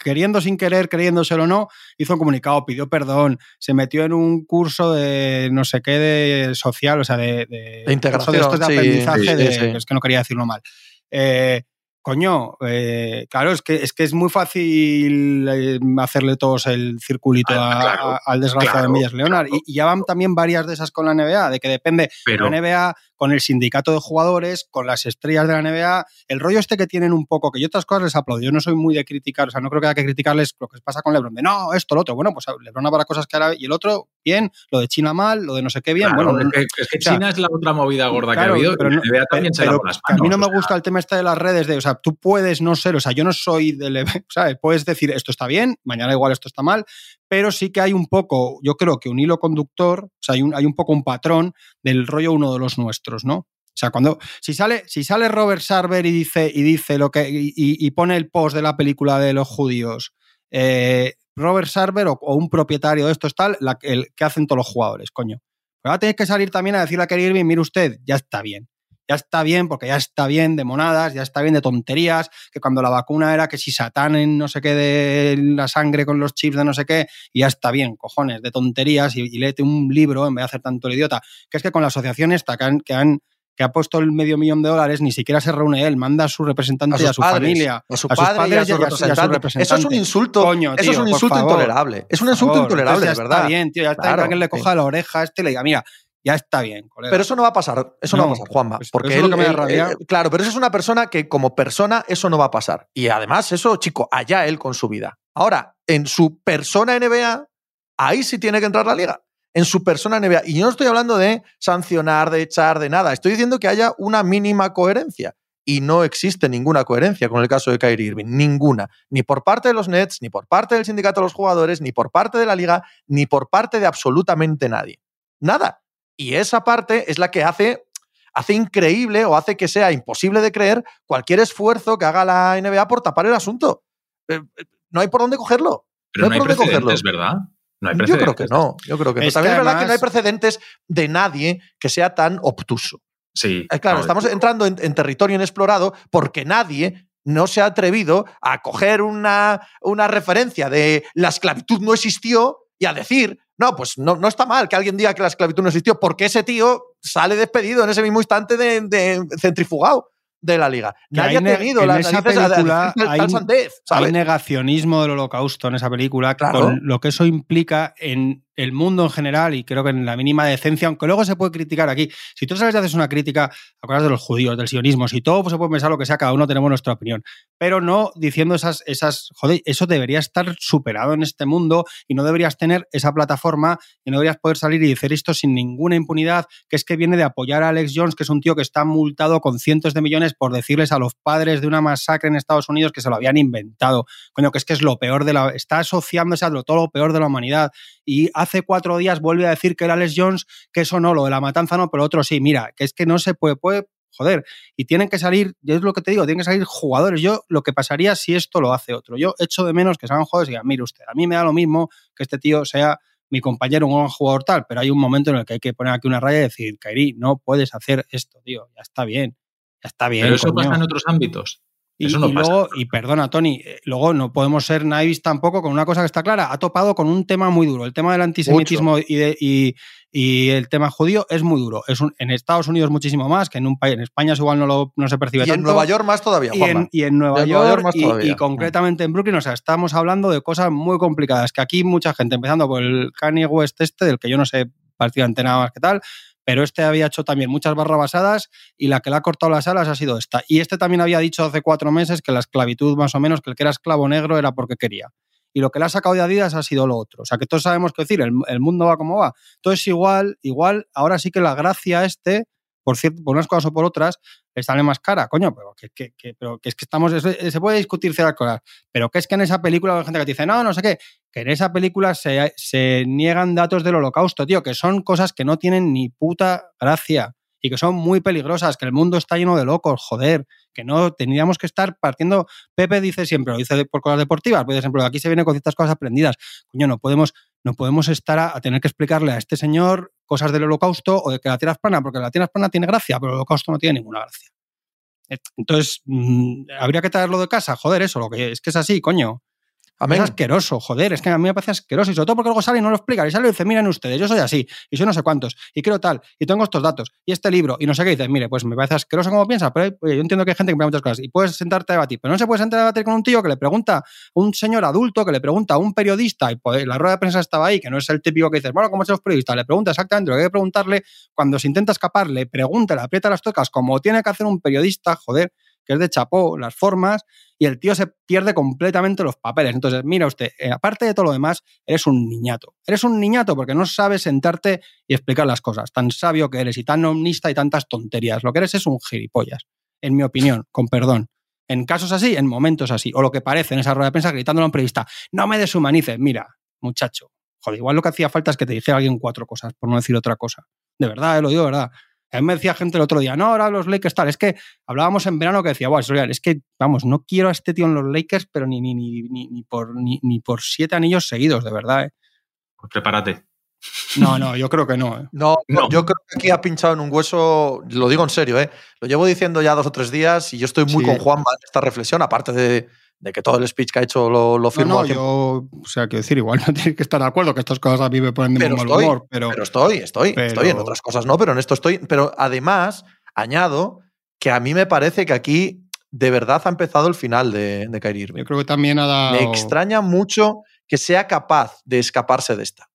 C: queriendo sin querer, creyéndoselo o no, hizo un comunicado, pidió perdón, se metió en un curso de no sé qué de social, o sea, de, de,
B: De integración,
C: de estos de
B: sí,
C: aprendizaje,
B: sí.
C: es que no quería decirlo mal. Eh, coño, eh, claro, es que, es que es muy fácil eh, hacerle todos el circulito
D: Ah,
C: a-
D: claro,
C: a- al desgraciado
D: claro,
C: de Meyers Leonard.
D: claro.
C: Y, y ya van también varias de esas con la NBA, de que depende
D: Pero,
C: la NBA, con el sindicato de jugadores, con las estrellas de la NBA, el rollo este que tienen un poco, que yo otras cosas les aplaudo, yo no soy muy de criticar, o sea, no creo que haya que criticarles lo que pasa con LeBron, de no, esto, lo otro, bueno, pues LeBron habrá cosas que hará y el otro, bien, lo de China mal, lo de no sé qué bien,
D: claro,
C: bueno,
D: es que,
C: o sea,
D: China es la otra movida gorda
C: Claro,
D: que ha habido.
C: pero no-
D: también se
C: pero
D: las
C: que a mí no
D: manos,
C: me
D: sea,
C: gusta el tema este de las redes de, o sea, tú puedes no ser, o sea, yo no soy del, ¿sabes? Puedes decir esto está bien, mañana igual esto está mal, pero sí que hay un poco, yo creo que un hilo conductor, o sea, hay un, hay un poco un patrón del rollo uno de los nuestros, ¿no? O sea, cuando si sale, si sale Robert Sarver y dice, y dice lo que y, y- y pone el post de la película de los judíos, eh, Robert Sarver o, un propietario de estos tal, la, el que hacen todos los jugadores, coño. Pero ahora tenéis que salir también a decirle a Kerry Irving, mire usted, ya está bien. Ya está bien, porque ya está bien de monadas, ya está bien de tonterías, que cuando la vacuna era que si satán no sé qué de la sangre con los chips de no sé qué, y ya está bien, cojones, de tonterías, y, y léete un libro en vez de hacer tanto el idiota. Que es que con la asociación esta que han, que han que ha puesto el medio millón de dólares, ni siquiera se reúne él, manda a su representante y a su
B: padres,
C: familia.
B: a su
C: a sus
B: padre a
C: padres
B: su
C: y a- y a su
B: representante. Eso es un insulto.
C: Coño,
B: eso es un insulto
C: favor.
B: intolerable. Es un insulto
C: favor,
B: intolerable,
C: entonces
B: de
C: ya
B: verdad.
C: Está bien, tío, ya está
B: Claro,
C: que le
B: sí.
C: coja la oreja a este y le diga, mira, ya está bien, colega.
B: Pero eso no va a pasar, eso no,
C: No,
B: va a pasar, Juanma.
C: pues
B: porque
C: eso es lo
B: él-
C: que me da
B: él-
C: rabia.
B: él- claro, pero eso es una persona que como persona eso no va a pasar. Y además eso, chico, allá él con su vida. Ahora, en su persona NBA, ahí sí tiene que entrar la liga. En su persona NBA. Y yo no estoy hablando de sancionar, de echar, de nada. Estoy diciendo que haya una mínima coherencia. Y no existe ninguna coherencia con el caso de Kyrie Irving. Ninguna. Ni por parte de los Nets, ni por parte del sindicato de los jugadores, ni por parte de la liga, ni por parte de absolutamente nadie. Nada. Y esa parte es la que hace, hace increíble o hace que sea imposible de creer cualquier esfuerzo que haga la NBA por tapar el asunto. Eh, eh, no hay por dónde cogerlo.
D: pero no
B: no
D: hay
B: por dónde cogerlo.
D: ¿verdad? No hay
B: Yo
D: precedentes.
B: creo que no. Yo creo que no. También
C: que
B: es verdad que no hay precedentes de nadie que sea tan obtuso.
D: Sí.
B: Eh, Claro,
D: no,
B: estamos
D: yo-
B: entrando en, en territorio inexplorado porque nadie no se ha atrevido a coger una, una referencia de la esclavitud no existió y a decir, no, pues no, no está mal que alguien diga que la esclavitud no existió, porque ese tío sale despedido en ese mismo instante de, de centrifugado de la liga. Nadie ha tenido
C: en
B: las
C: esa película hay- negacionismo del holocausto en esa película,
B: Claro.
C: con lo que eso implica en el mundo en general y creo que en la mínima decencia, aunque luego se puede criticar aquí. Si tú sabes y haces una crítica, acuerdas de los judíos, del sionismo, si todo pues, se puede pensar lo que sea, cada uno tenemos nuestra opinión, pero no diciendo esas, esas, joder, eso debería estar superado en este mundo y no deberías tener esa plataforma y no deberías poder salir y decir esto sin ninguna impunidad, que es que viene de apoyar a Alex Jones, que es un tío que está multado con cientos de millones por decirles a los padres de una masacre en Estados Unidos que se lo habían inventado. Coño, que es que es lo peor de la. Está asociándose a todo lo peor de la humanidad. Y hace cuatro días vuelve a decir que era Alex Jones, que eso no, lo de la matanza no, pero otro sí. Mira, que es que no se puede, puede joder, y tienen que salir, yo es lo que te digo, tienen que salir jugadores. Yo lo que pasaría si esto lo hace otro. Yo echo de menos que salgan jugadores y digan, mire usted, a mí me da lo mismo que este tío sea mi compañero, un jugador tal, pero hay un momento en el que hay que poner aquí una raya y decir, Kairi, no puedes hacer esto, tío, ya está bien, ya está bien.
D: Pero eso pasa en otros ámbitos.
C: Y, luego, y perdona, Tony, eh, luego no podemos ser naives tampoco con una cosa que está clara. Ha topado con un tema muy duro. El tema del antisemitismo y, y, el tema judío es muy duro. Es en Estados Unidos muchísimo más, que en un país, en España igual no, lo, no se percibe
B: y en Nueva York más todavía,
C: y en, Nueva York, y, concretamente en Brooklyn, o sea, estamos hablando de cosas muy complicadas, que aquí mucha gente, empezando por el Kanye West este, del que yo no sé prácticamente nada más que tal, pero este había hecho también muchas barrabasadas y la que le ha cortado las alas ha sido esta. Y este también había dicho hace cuatro meses que la esclavitud, más o menos, que el que era esclavo negro era porque quería. Y lo que le ha sacado de Adidas ha sido lo otro. O sea, que todos sabemos qué decir, el, el mundo va como va. Entonces, igual, igual, ahora sí que la gracia este por cierto, por unas cosas o por otras, le sale más cara, coño, pero que, pero que es que estamos, se puede discutir ciertas cosas, pero que es que en esa película hay gente que te dice, no, no sé qué, que en esa película se, se niegan datos del holocausto, tío, que son cosas que no tienen ni puta gracia y que son muy peligrosas, que el mundo está lleno de locos, joder, que no tendríamos que estar partiendo. Pepe dice siempre, lo dice por cosas deportivas, por ejemplo, aquí se viene con ciertas cosas aprendidas. Coño, no podemos, no podemos estar a, tener que explicarle a este señor cosas del holocausto o de que la tierra es plana, porque la tierra es plana tiene gracia, pero el holocausto no tiene ninguna gracia. Entonces, mm, habría que traerlo de casa, joder, eso, lo que es que es así, coño. Es asqueroso, joder, es que a mí me parece asqueroso. Y sobre todo porque luego sale y no lo explica. Y sale y dice, miren ustedes, yo soy así, y soy no sé cuántos, y quiero tal, y tengo estos datos, y este libro, y no sé qué. Y dices, mire, pues me parece asqueroso como piensa, pero yo entiendo que hay gente que me muchas cosas. Y puedes sentarte a debatir, pero no se puede sentar a debatir con un tío que le pregunta a un señor adulto, que le pregunta a un periodista, y pues, la rueda de prensa estaba ahí, que no es el típico que dices, bueno, ¿cómo son los periodistas? Le pregunta exactamente lo que hay que preguntarle. Cuando se intenta escapar, le pregunta, le aprieta las tocas, como tiene que hacer un periodista, joder que es de chapó, las formas, y el tío se pierde completamente los papeles. Entonces, mira usted, eh, aparte de todo lo demás, eres un niñato. Eres un niñato porque no sabes sentarte y explicar las cosas. Tan sabio que eres y tan omnista y tantas tonterías. Lo que eres es un gilipollas, en mi opinión, con perdón. En casos así, en momentos así, o lo que parece en esa rueda de prensa gritándolo a un periodista, no me deshumanices, mira, muchacho, joder, igual lo que hacía falta es que te dijera alguien cuatro cosas, por no decir otra cosa. De verdad, eh, lo digo de verdad. A mí me decía gente el otro día, no, ahora los Lakers tal. Es que hablábamos en verano que decía, bueno, es que, vamos, no quiero a este tío en los Lakers, pero ni, ni, ni, ni, por, ni, por siete anillos seguidos, de verdad. ¿eh?
D: Pues prepárate.
C: No, no, yo creo que no, ¿eh?
B: no, no, yo creo que aquí ha pinchado en un hueso, lo digo en serio, ¿eh? Lo llevo diciendo ya dos o tres días y yo estoy muy con Juan en esta reflexión, aparte de, de que todo el speech que ha hecho lo, lo firmo.
C: No, no yo, o sea, quiero decir, igual no tienes que estar de acuerdo, que estas cosas a mí me ponen de muy mal humor. Pero,
B: pero estoy, estoy, estoy. En otras cosas no, pero en esto estoy. Pero además, añado que a mí me parece que aquí de verdad ha empezado el final de, de Kyrie Irving.
C: Yo creo que también ha dado.
B: Me extraña mucho que sea capaz de escaparse de esta.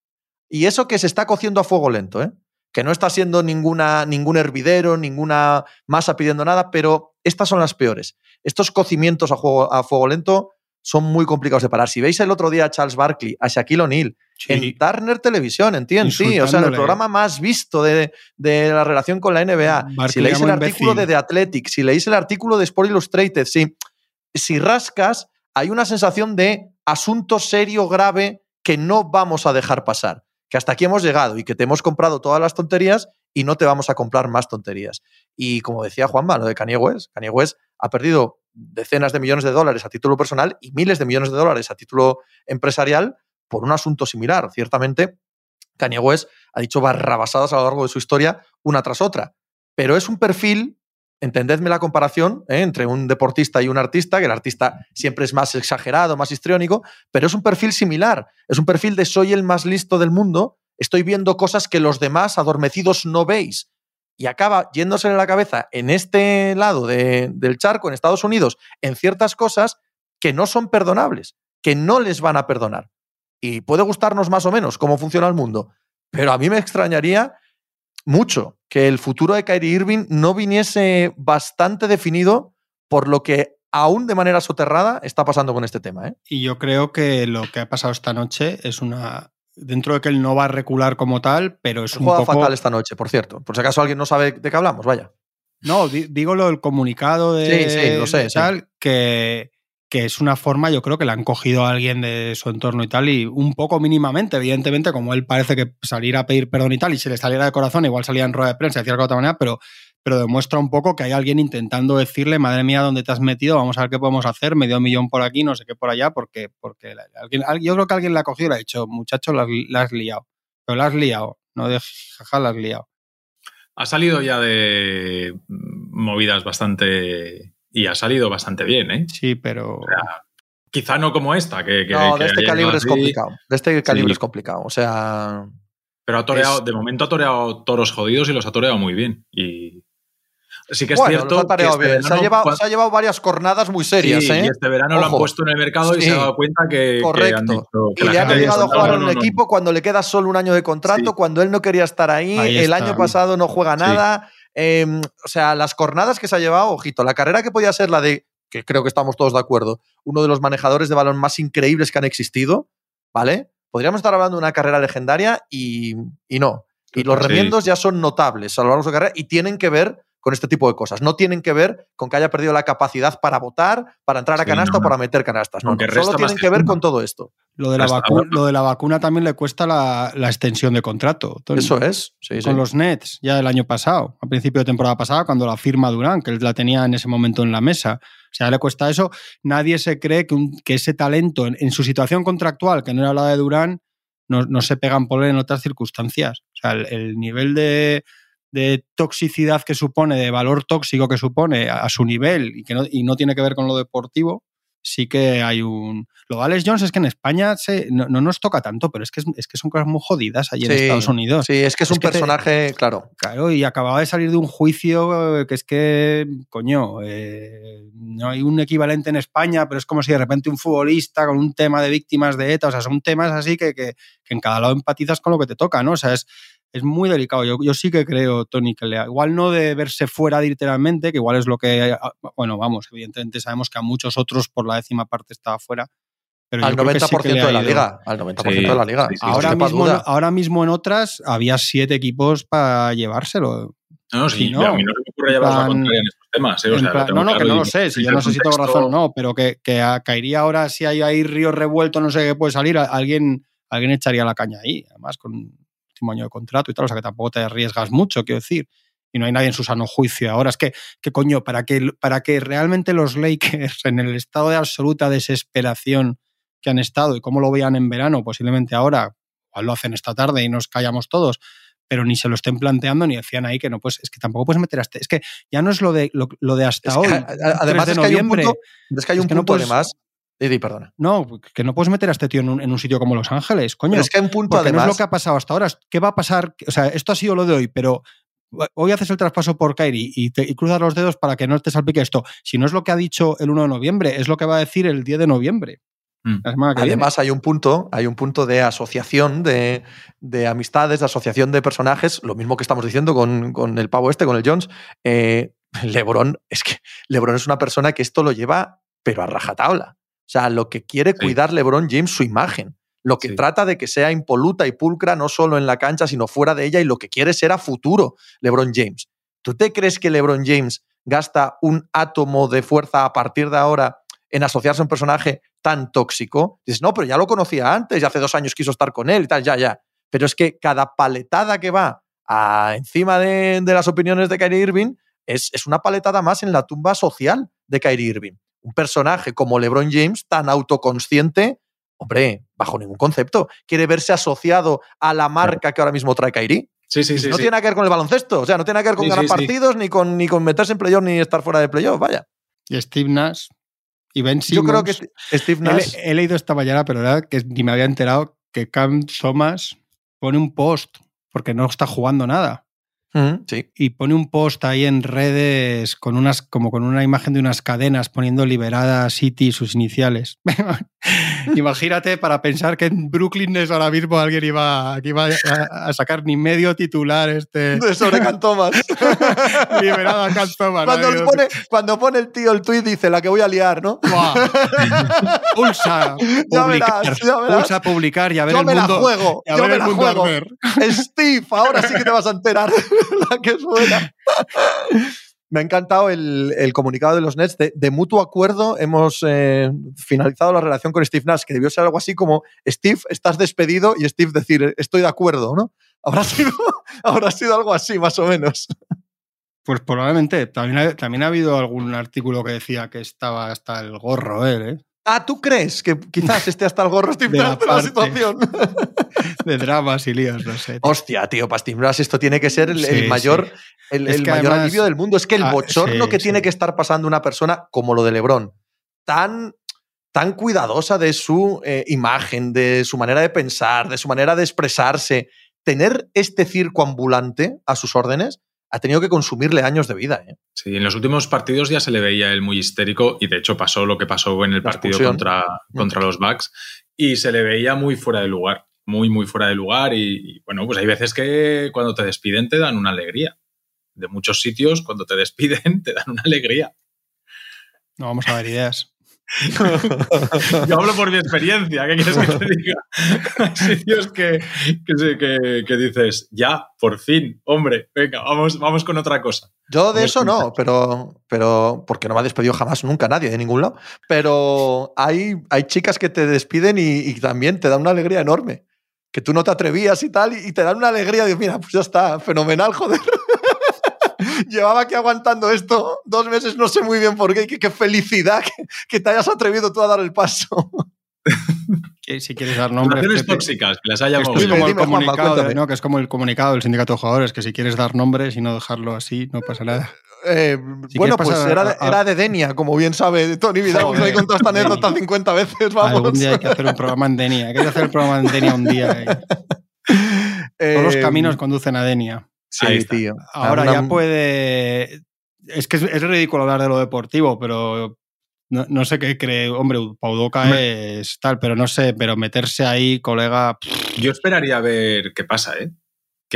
B: Y eso que se está cociendo a fuego lento, ¿eh? que no está siendo ninguna, ningún hervidero, ninguna masa pidiendo nada, pero estas son las peores. Estos cocimientos a, a fuego lento son muy complicados de parar. Si veis el otro día a Charles Barkley, a Shaquille O'Neal, en Turner Televisión, en TNT, o sea, en el programa más visto de, la relación con la NBA, si leéis el artículo de The Athletic, si leéis el artículo de Sport Illustrated, si, si rascas, hay una sensación de asunto serio, grave, que no vamos a dejar pasar que hasta aquí hemos llegado y que te hemos comprado todas las tonterías y no te vamos a comprar más tonterías. Y como decía Juanma, lo de Kanye West, Kanye West ha perdido decenas de millones de dólares a título personal y miles de millones de dólares a título empresarial por un asunto similar. Ciertamente, Kanye West ha dicho barrabasadas a lo largo de su historia una tras otra, pero es un perfil entendedme la comparación ¿eh? entre un deportista y un artista, que el artista siempre es más exagerado, más histriónico, pero es un perfil similar. Es un perfil de soy el más listo del mundo, estoy viendo cosas que los demás adormecidos no veis. Y acaba yéndose en la cabeza en este lado del charco, en Estados Unidos, en ciertas cosas que no son perdonables, que no les van a perdonar. Y puede gustarnos más o menos cómo funciona el mundo, pero a mí me extrañaría mucho que el futuro de Kyrie Irving no viniese bastante definido por lo que aún de manera soterrada está pasando con este tema. ¿eh?
C: Y yo creo que lo que ha pasado esta noche es una. Dentro de que él no va a recular como tal, pero es un
B: poco. fatal esta noche, por cierto. Por si acaso alguien no sabe de qué hablamos, vaya.
C: No, digo lo del comunicado de.
B: Sí, sí, lo sé.
C: Tal, que que es una forma, yo creo que le han cogido a alguien de su entorno y tal, y un poco mínimamente, evidentemente, como él parece que salir a pedir perdón y tal, y si le saliera de corazón, igual salía en rueda de prensa, decía de otra manera, pero, pero demuestra un poco que hay alguien intentando decirle, madre mía, ¿dónde te has metido? Vamos a ver qué podemos hacer, medio millón por aquí, no sé qué por allá, porque, porque alguien, yo creo que alguien la ha cogido y le ha dicho, muchacho, la, has liado. Pero la has liado, no de jaja, la has liado.
D: Ha salido ya de movidas bastante... Y ha salido bastante bien, ¿eh?
C: Sí, pero...
D: quizá no como esta, que...
B: no, de este calibre es complicado. De este calibre es complicado. O sea...
D: Pero ha toreado, de momento ha toreado toros jodidos y los ha toreado muy bien. Y sí que es cierto.
B: Este se, ha llevado, varias cornadas muy serias.
D: Sí,
B: ¿eh?
D: Y este verano lo han puesto en el mercado y se ha dado cuenta que.
B: Correcto. y le han llegado a jugar en un equipo cuando le queda solo un año de contrato, cuando él no quería estar ahí. el año pasado no juega nada. Em, o sea, las cornadas que se ha llevado, ojito, la carrera que podía ser la de, que creo que estamos todos de acuerdo, uno de los manejadores de balón más increíbles que han existido, ¿vale? Podríamos estar hablando de una carrera legendaria y, y no. Y los remiendos ya son notables a lo largo de su carrera y tienen que ver con este tipo de cosas. No tienen que ver con que haya perdido la capacidad para votar, para entrar a canasta o para meter canastas. No, solo tienen que ver con todo esto.
C: Lo de, la vacuna, lo de la vacuna también le cuesta la, extensión de contrato.
B: Eso es.
C: con los Nets, ya el año pasado, a principio de temporada pasada, cuando la firma Durán, que él la tenía en ese momento en la mesa. O sea, le cuesta eso. Nadie se cree que, que ese talento, en, su situación contractual, que no era la de Durán, no, se pegan por él en otras circunstancias. O sea, el nivel de, de toxicidad que supone, de valor tóxico que supone a, su nivel y que no, y no tiene que ver con lo deportivo, sí que hay un... Lo de Alex Jones es que en España se, no, nos toca tanto, pero es que, es, que son cosas muy jodidas allí en Estados Unidos.
B: Sí, es que es, un personaje, claro.
C: Claro, y acababa de salir de un juicio eh, que es que, coño, eh, no hay un equivalente en España, pero es como si de repente un futbolista con un tema de víctimas de ETA, o sea, son temas así que, que, que en cada lado empatizas con lo que te toca, ¿no? O sea, es es muy delicado. Yo, yo sí que creo, Tony, que le, igual no de verse fuera literalmente, que igual es lo que, ah, bueno, vamos, evidentemente sabemos que a muchos otros por la décima parte estaba fuera.
B: Pero al 90% de la liga. Al 90% de la liga.
C: ahora, mismo, ahora mismo en otras había siete equipos para llevárselo.
D: No, sí, no, a mí no se me ocurre llevar la contraria en estos temas. ¿eh? O sea,
C: no, no, que no lo sé, si yo no sé si tengo razón o no, pero que, que caería ahora si hay ahí río revuelto, no sé qué puede salir, alguien, alguien echaría la caña ahí, además con último año de contrato y tal, o sea que tampoco te arriesgas mucho, quiero decir. Y no hay nadie en su sano juicio. Ahora es que, que coño, para que, para que realmente los Lakers, en el estado de absoluta desesperación que han estado y cómo lo vean en verano, posiblemente ahora, igual lo hacen esta tarde y nos callamos todos, pero ni se lo estén planteando ni decían ahí que no, pues es que tampoco puedes meter hasta. Es que ya no es lo de, lo, de hasta hoy.
B: además, es que hay un punto, es que hay un punto además Didi, perdona.
C: No, que no puedes meter a este tío en un, sitio como Los Ángeles, coño.
B: es que hay un punto
C: además... no es lo que ha pasado hasta ahora. ¿Qué va a pasar? O sea, esto ha sido lo de hoy, pero hoy haces el traspaso por Kairi y, te, cruzas los dedos para que no te salpique esto. Si no es lo que ha dicho el 1 de noviembre, es lo que va a decir el 10 de noviembre.
B: Mm. Además, hay un punto, hay un punto de asociación de, amistades, de asociación de personajes, lo mismo que estamos diciendo con, el pavo este, con el Jones. Eh, Lebron, es que Lebron es una persona que esto lo lleva, pero a rajatabla. O sea, lo que quiere cuidar LeBron James su imagen. Lo que trata de que sea impoluta y pulcra no solo en la cancha, sino fuera de ella, y lo que quiere ser a futuro LeBron James. ¿Tú te crees que LeBron James gasta un átomo de fuerza a partir de ahora en asociarse a un personaje tan tóxico? Dices, no, pero ya lo conocía antes, ya hace dos años quiso estar con él y tal, ya, ya. Pero es que cada paletada que va encima de, las opiniones de Kyrie Irving es, es una paletada más en la tumba social de Kyrie Irving un personaje como LeBron James, tan autoconsciente, hombre, bajo ningún concepto, quiere verse asociado a la marca que ahora mismo trae Kairi.
D: Sí, sí, sí.
B: No tiene nada que ver con el baloncesto, o sea, no tiene nada que ver con ganar partidos, ni con, ni con meterse en playoff, ni estar fuera de playoff, vaya.
C: Y Steve Nash y Ben Simmons.
B: Yo creo que Steve Nash.
C: He, leído esta mañana, pero era que ni me había enterado que Cam Thomas pone un post porque no está jugando nada
B: sí.
C: Y pone un post ahí en redes con unas, como con una imagen de unas cadenas poniendo liberada City sus iniciales. Imagínate para pensar que en Brooklyn es ahora mismo alguien iba, iba a, sacar ni medio titular este.
B: De sobre Cantomas.
C: Liberada Cantomas.
B: Cuando, pone, cuando pone el tío el tweet dice la que voy a liar, ¿no?
C: Pulsa publicar. Pulsa publicar y a ver
B: yo
C: el
B: me
C: mundo.
B: La juego, yo me la juego. Steve, ahora sí que te vas a enterar. la que suena. Me ha encantado el, comunicado de los Nets. De, mutuo acuerdo hemos eh, finalizado la relación con Steve Nash, que debió ser algo así como Steve, estás despedido y Steve decir, estoy de acuerdo, ¿no? Habrá sido, habrá sido algo así, más o menos.
C: Pues probablemente. También ha, también ha habido algún artículo que decía que estaba hasta el gorro él, ¿eh?
B: Ah, ¿tú crees que quizás esté hasta el gorro Steve
C: De la
B: Nash de la situación?
C: De dramas y líos, no sé.
B: Hostia, tío, para esto tiene que ser el, mayor,
C: sí.
B: el, mayor
C: además-
B: alivio del mundo. Es que el
C: Ah,
B: bochorno
C: sí,
B: que tiene que estar pasando una persona como lo de LeBron, tan, tan cuidadosa de su eh, imagen, de su manera de pensar, de su manera de expresarse, tener este circo ambulante a sus órdenes, ha tenido que consumirle años de vida. ¿eh?
D: Sí, en los últimos partidos ya se le veía él muy histérico y de hecho pasó lo que pasó en el
B: La
D: partido
B: expulsión.
D: contra, contra los Bucks y se le veía muy fuera de lugar, muy, muy fuera de lugar y, y, bueno, pues hay veces que cuando te despiden te dan una alegría. De muchos sitios, cuando te despiden, te dan una alegría.
C: No vamos a ver ideas.
D: Yo hablo por mi experiencia, ¿qué quieres que te diga? Hay sitios que, que, se- que- que dices, ya, por fin, hombre, venga, vamos, vamos con otra cosa.
B: Yo de eso
D: es
B: no, pero, pero porque no me ha despedido jamás nunca nadie de ningún lado. Pero hay, hay chicas que te despiden y, y también te dan una alegría enorme. Que tú no te atrevías y tal, y, y te dan una alegría de, mira, pues ya está, fenomenal, joder. Llevaba aquí aguantando esto dos meses, no sé muy bien por qué, y qué, qué felicidad que, que te hayas atrevido tú a dar el paso.
C: Si quieres dar nombres.
D: Relaciones tóxicas, que las haya
C: Esto es
B: Dime,
C: como el
B: Juanma,
C: comunicado,
B: cuéntame.
C: ¿no? Que es como el comunicado del sindicato de jugadores, que si quieres dar nombres y no dejarlo así, no pasa nada.
B: Eh,
C: Si
B: bueno, pues era
C: a-
B: de,
C: a-
B: era de Denia, como bien sabe Tony Vidal,
C: Joder,
B: he contado esta anécdota 50 veces, vamos.
C: Algún día hay que hacer un programa en Denia. Hay que hacer el programa en Denia un día. eh. Todos los
B: Eh,
C: caminos conducen a Denia.
B: Sí,
D: Ahí está.
B: tío.
C: Ahora
B: Una-
C: ya puede. Es que es, es ridículo hablar de lo deportivo, pero no, no sé qué cree. Hombre, Paudoca es tal, pero no sé, pero meterse ahí, colega. pff,
D: Yo esperaría ver qué pasa, ¿eh?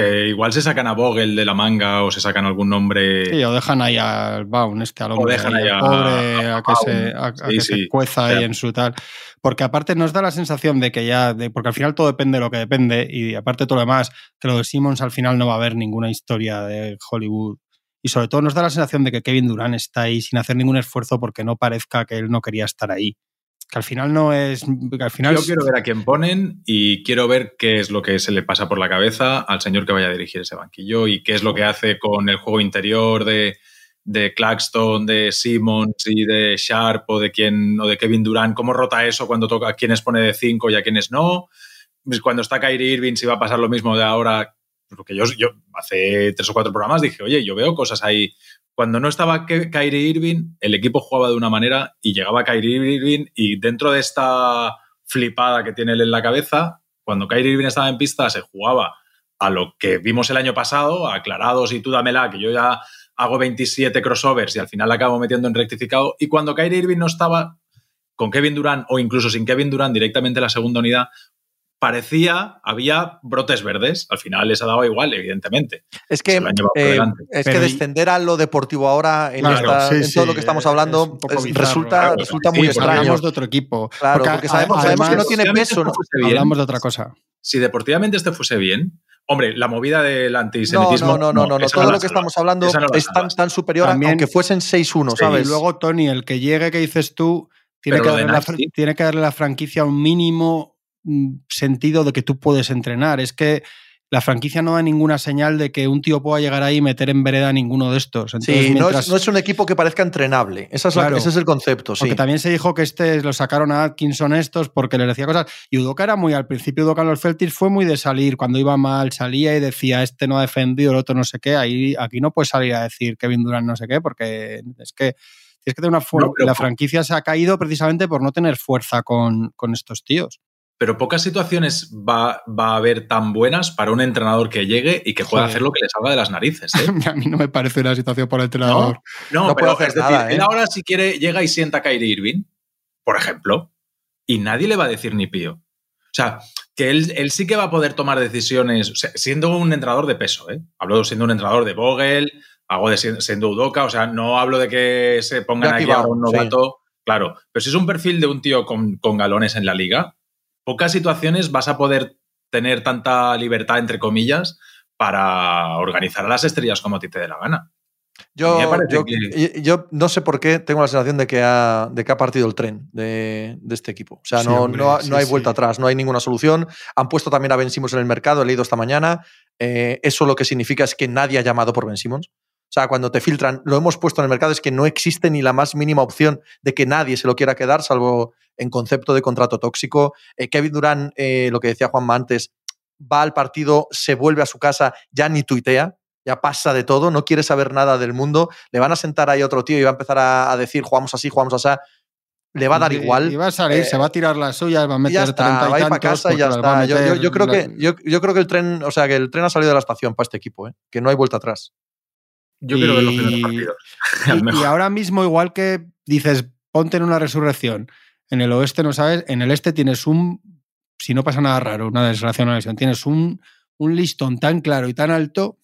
D: Que igual se sacan a Vogel de la manga o se sacan algún nombre.
C: Sí, o dejan ahí al Baum, este al hombre,
D: dejan
C: ahí, al
D: a-
C: pobre, a,
D: a
C: que, se, a- a
D: Sí,
C: que
D: sí.
C: se cueza ahí en su tal. Porque aparte nos da la sensación de que ya, de- porque al final todo depende de lo que depende, y aparte todo lo demás, que lo de Simmons al final no va a haber ninguna historia de Hollywood. Y sobre todo nos da la sensación de que Kevin Durant está ahí sin hacer ningún esfuerzo porque no parezca que él no quería estar ahí. Que al final no es. Que al final
D: Yo
C: es-
D: quiero ver a quién ponen y quiero ver qué es lo que se le pasa por la cabeza al señor que vaya a dirigir ese banquillo y qué es lo que hace con el juego interior de, de Claxton, de Simmons y de Sharp o de, quién, o de Kevin Durant, cómo rota eso cuando toca a quienes pone de 5 y a quienes no. Pues Cuando está Kyrie Irving, si va a pasar lo mismo de ahora. Porque yo, hace tres o cuatro programas dije, oye, yo veo cosas ahí. Cuando no estaba Kyrie Irving, el equipo jugaba de una manera y llegaba Kyrie Irving y dentro de esta flipada que tiene él en la cabeza, cuando Kyrie Irving estaba en pista se jugaba a lo que vimos el año pasado, aclarados y tú dámela, que yo ya hago 27 crossovers y al final acabo metiendo en rectificado. Y cuando Kyrie Irving no estaba con Kevin Durant o incluso sin Kevin Durant directamente en la segunda unidad, parecía, había brotes verdes. Al final les ha dado igual, evidentemente.
B: Es que, eh, es que descender a lo deportivo ahora en,
C: Claro,
B: esta-
C: sí,
B: en todo
C: sí,
B: lo que estamos
C: es
B: hablando es-
C: bizarro,
B: resulta,
D: claro.
B: resulta
D: Sí,
B: muy extraño.
C: Hablamos de otro equipo.
B: Claro, porque sabemos-
C: además,
B: sabemos que no tiene peso, ¿no?
D: bien,
C: Hablamos de otra cosa.
D: si deportivamente este fuese bien, hombre, la movida del antisemitismo.
B: no, no, no, no, no, todo lo que estamos hablando es tan, superior a
C: También-
B: aunque fuesen 6-1,
D: Sí,
B: ¿sabes?
C: Y luego, Tony, el que llegue que dices tú, tiene, que darle, la, a franquicia un mínimo sentido de que tú puedes entrenar. Es que la franquicia no da ninguna señal de que un tío pueda llegar ahí y meter en vereda a ninguno de estos. Entonces,
B: Sí, no es, no es un equipo que parezca entrenable. Esa es la- ese es el concepto, sí.
C: Porque también se dijo que este lo sacaron a Atkinson estos porque les decía cosas. Y Udoka era muy, al principio Udoka en los Celtics fue muy de salir. Cuando iba mal salía y decía, este no ha defendido, el otro no sé qué. Ahí, aquí no puedes salir a decir Kevin Durant no sé qué porque es que tienes que tener una fuerza.
D: No, pero
C: la franquicia se ha caído precisamente por no tener fuerza con, con estos tíos.
D: Pero pocas situaciones va, va a haber tan buenas para un entrenador que llegue y que pueda
C: Joder.
D: hacer lo que le salga de las narices. ¿eh?
C: a mí no me parece una situación por el entrenador.
D: No,
B: No
D: pero
B: hacer
D: es decir,
B: nada, ¿eh?
D: él ahora si quiere llega y sienta a Kyrie Irving, por ejemplo, y nadie le va a decir ni pío. O sea, que él, él sí que va a poder tomar decisiones, o sea, siendo un entrenador de peso, ¿eh? Hablo siendo un entrenador de Vogel, hago de siendo, siendo Udoka, o sea, no hablo de que se pongan aquí a un novato, claro, pero si es un perfil de un tío con, con galones en la liga, pocas situaciones vas a poder tener tanta libertad, entre comillas, para organizar a las estrellas como a ti te dé la gana.
B: Yo, yo,
D: que-
B: yo no sé por qué tengo la sensación de que ha, de que ha partido el tren de, de este equipo. O sea,
C: Sí,
B: no,
C: hombre,
B: no,
C: sí,
B: no hay
C: sí.
B: vuelta atrás, no hay ninguna solución. Han puesto también a Ben Simmons en el mercado, he leído esta mañana. Eh, eso lo que significa es que nadie ha llamado por Ben Simmons. O sea, cuando te filtran, lo hemos puesto en el mercado, es que no existe ni la más mínima opción de que nadie se lo quiera quedar, salvo en concepto de contrato tóxico. Eh, Kevin Durán, eh, lo que decía Juanma antes, va al partido, se vuelve a su casa, ya ni tuitea, ya pasa de todo, no quiere saber nada del mundo, le van a sentar ahí otro tío y va a empezar a, a decir jugamos así, jugamos así le va a dar igual.
C: Y va a salir, se va a tirar las suyas, va a meter
B: ya está, va a ir para casa y ya está. Yo, yo, yo, creo que, yo, yo, creo que el tren, o sea, que el tren ha salido de la estación para este equipo, ¿eh? que no hay vuelta atrás.
D: Yo quiero ver los primeros partidos.
C: Y, y, ahora mismo, igual que dices, ponte en una resurrección. En el oeste no sabes, en el este tienes un, si no pasa nada raro, una desgracia, una lesión, tienes un, un listón tan claro y tan alto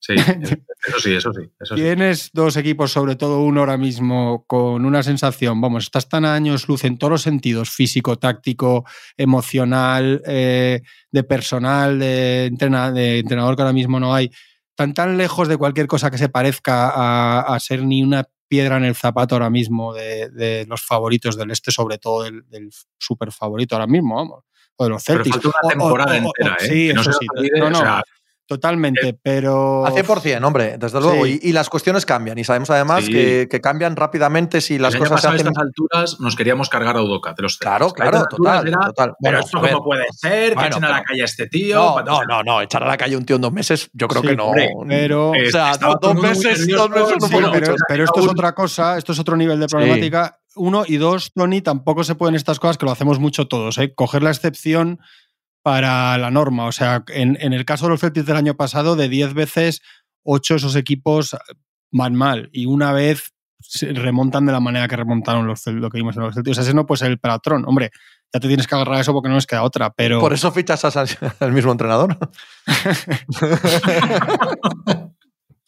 D: Sí, eso sí, eso sí. Eso
C: Tienes
D: sí.
C: dos equipos, sobre todo uno ahora mismo, con una sensación, vamos, estás tan a años luz en todos los sentidos, físico, táctico, emocional, eh, de personal, de, entrena, de, entrenador que ahora mismo no hay, tan tan lejos de cualquier cosa que se parezca a, a ser ni una piedra en el zapato ahora mismo de, de los favoritos del este, sobre todo del, del super favorito ahora mismo, vamos, o de los Celtics.
D: Pero falta una temporada o, o, entera, ¿eh?
C: Sí,
D: no
C: eso sí.
D: Olvide,
C: no, no.
D: O sea,
C: Totalmente, pero.
B: A 100%, hombre, desde luego.
C: Sí.
B: Y, y, las cuestiones cambian. Y sabemos además
D: Sí.
B: que, que, cambian rápidamente si las
D: el
B: cosas se hacen.
D: a estas alturas nos queríamos cargar a Udoca de los
B: Claro, claro, total,
D: era,
B: total.
D: Pero
B: Bueno,
D: esto cómo puede ser, que
B: Bueno,
D: echen a la calle a este tío.
B: No, no, no, no. Echar a la calle a un tío en dos meses, yo creo
C: Sí,
B: que no.
C: hombre, pero-
B: o sea, dos meses, dos meses no mucho.
C: pero, pero esto es otra cosa, esto es otro nivel de problemática. Uno y dos, Tony, tampoco se pueden estas cosas que lo hacemos mucho todos, ¿eh? coger la excepción para la norma. O sea, en, en el caso de los Celtics del año pasado, de 10 veces, 8 esos equipos van mal y una vez se remontan de la manera que remontaron los, lo que vimos en los Celtics. O sea, ese no puede ser el patrón. Hombre, ya te tienes que agarrar a eso porque no nos queda otra, pero...
B: Por eso fichas al mismo entrenador.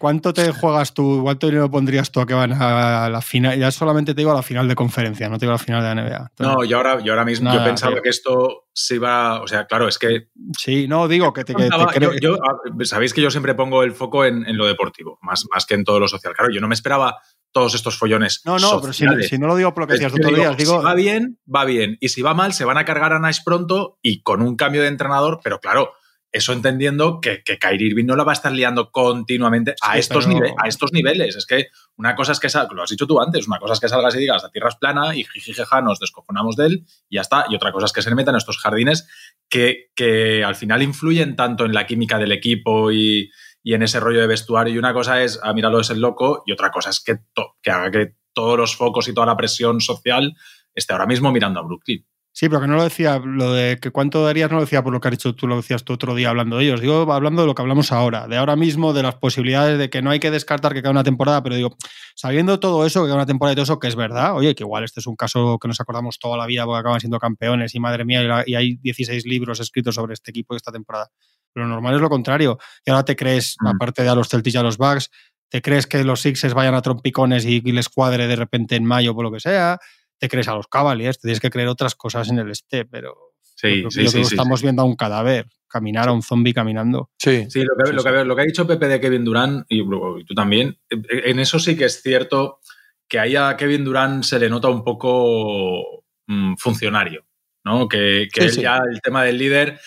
C: ¿Cuánto te juegas tú? ¿Cuánto dinero pondrías tú a que van a la final? Ya solamente te digo a la final de conferencia, no te digo a la final de la NBA.
D: No, yo ahora, yo ahora mismo
C: Nada,
D: yo pensaba
C: tío.
D: que esto se iba. O sea, claro, es que.
C: Sí, no, digo que te, que te
D: Yo- ah, Sabéis que yo siempre pongo el foco en, en lo deportivo, más, más que en todo lo social. Claro, yo no me esperaba todos estos follones.
C: No, no, pero si, no lo digo por lo que decías otro día, digo,
D: Si va bien, va bien. Y si va mal, se van a cargar a Nice pronto y con un cambio de entrenador, pero claro, eso entendiendo que, que Kyrie Irving no la va a estar liando continuamente a,
C: Sí,
D: estos
C: pero-
D: nive- a estos niveles. Es que una cosa es que salgas, lo has dicho tú antes, una cosa es que salgas y digas la tierra es plana y jijijeja nos descojonamos de él y ya está. Y otra cosa es que se metan en estos jardines que, que al final influyen tanto en la química del equipo y, y en ese rollo de vestuario. Y una cosa es, ah, míralo, es el loco, y otra cosa es que, que haga que todos los focos y toda la presión social esté ahora mismo mirando a Brooklyn.
C: Sí, pero que no lo decía, lo de que cuánto darías no lo decía por lo que has dicho tú, lo decías tú otro día hablando de ellos. Digo, hablando de lo que hablamos ahora, de ahora mismo, de las posibilidades de que no hay que descartar que queda una temporada, pero digo, sabiendo todo eso, que queda una temporada y todo eso, que es verdad, oye, que igual este es un caso que nos acordamos toda la vida porque acaban siendo campeones y madre mía, y, y hay 16 libros escritos sobre este equipo de esta temporada. Lo normal es lo contrario. Y ahora te crees,
D: Mm.
C: aparte de a los Celtics y a los Bucks, te crees que los Sixers vayan a trompicones y, y les cuadre de repente en mayo por lo que sea, te crees a los Cavaliers, te tienes que creer otras cosas en el este, pero
D: Sí, sí,
C: creo que
D: sí,
C: estamos
D: sí.
C: viendo a un cadáver, caminar a un zombie caminando.
B: Sí.
D: Sí, lo que,
B: Sí,
D: lo,
B: sí.
D: que, lo que ha dicho Pepe de Kevin Durant, y, y tú también, en eso sí que es cierto que ahí a Kevin Durant se le nota un poco mm, funcionario, ¿no? Que, que
B: Sí,
D: él
B: sí.
D: ya el tema del líder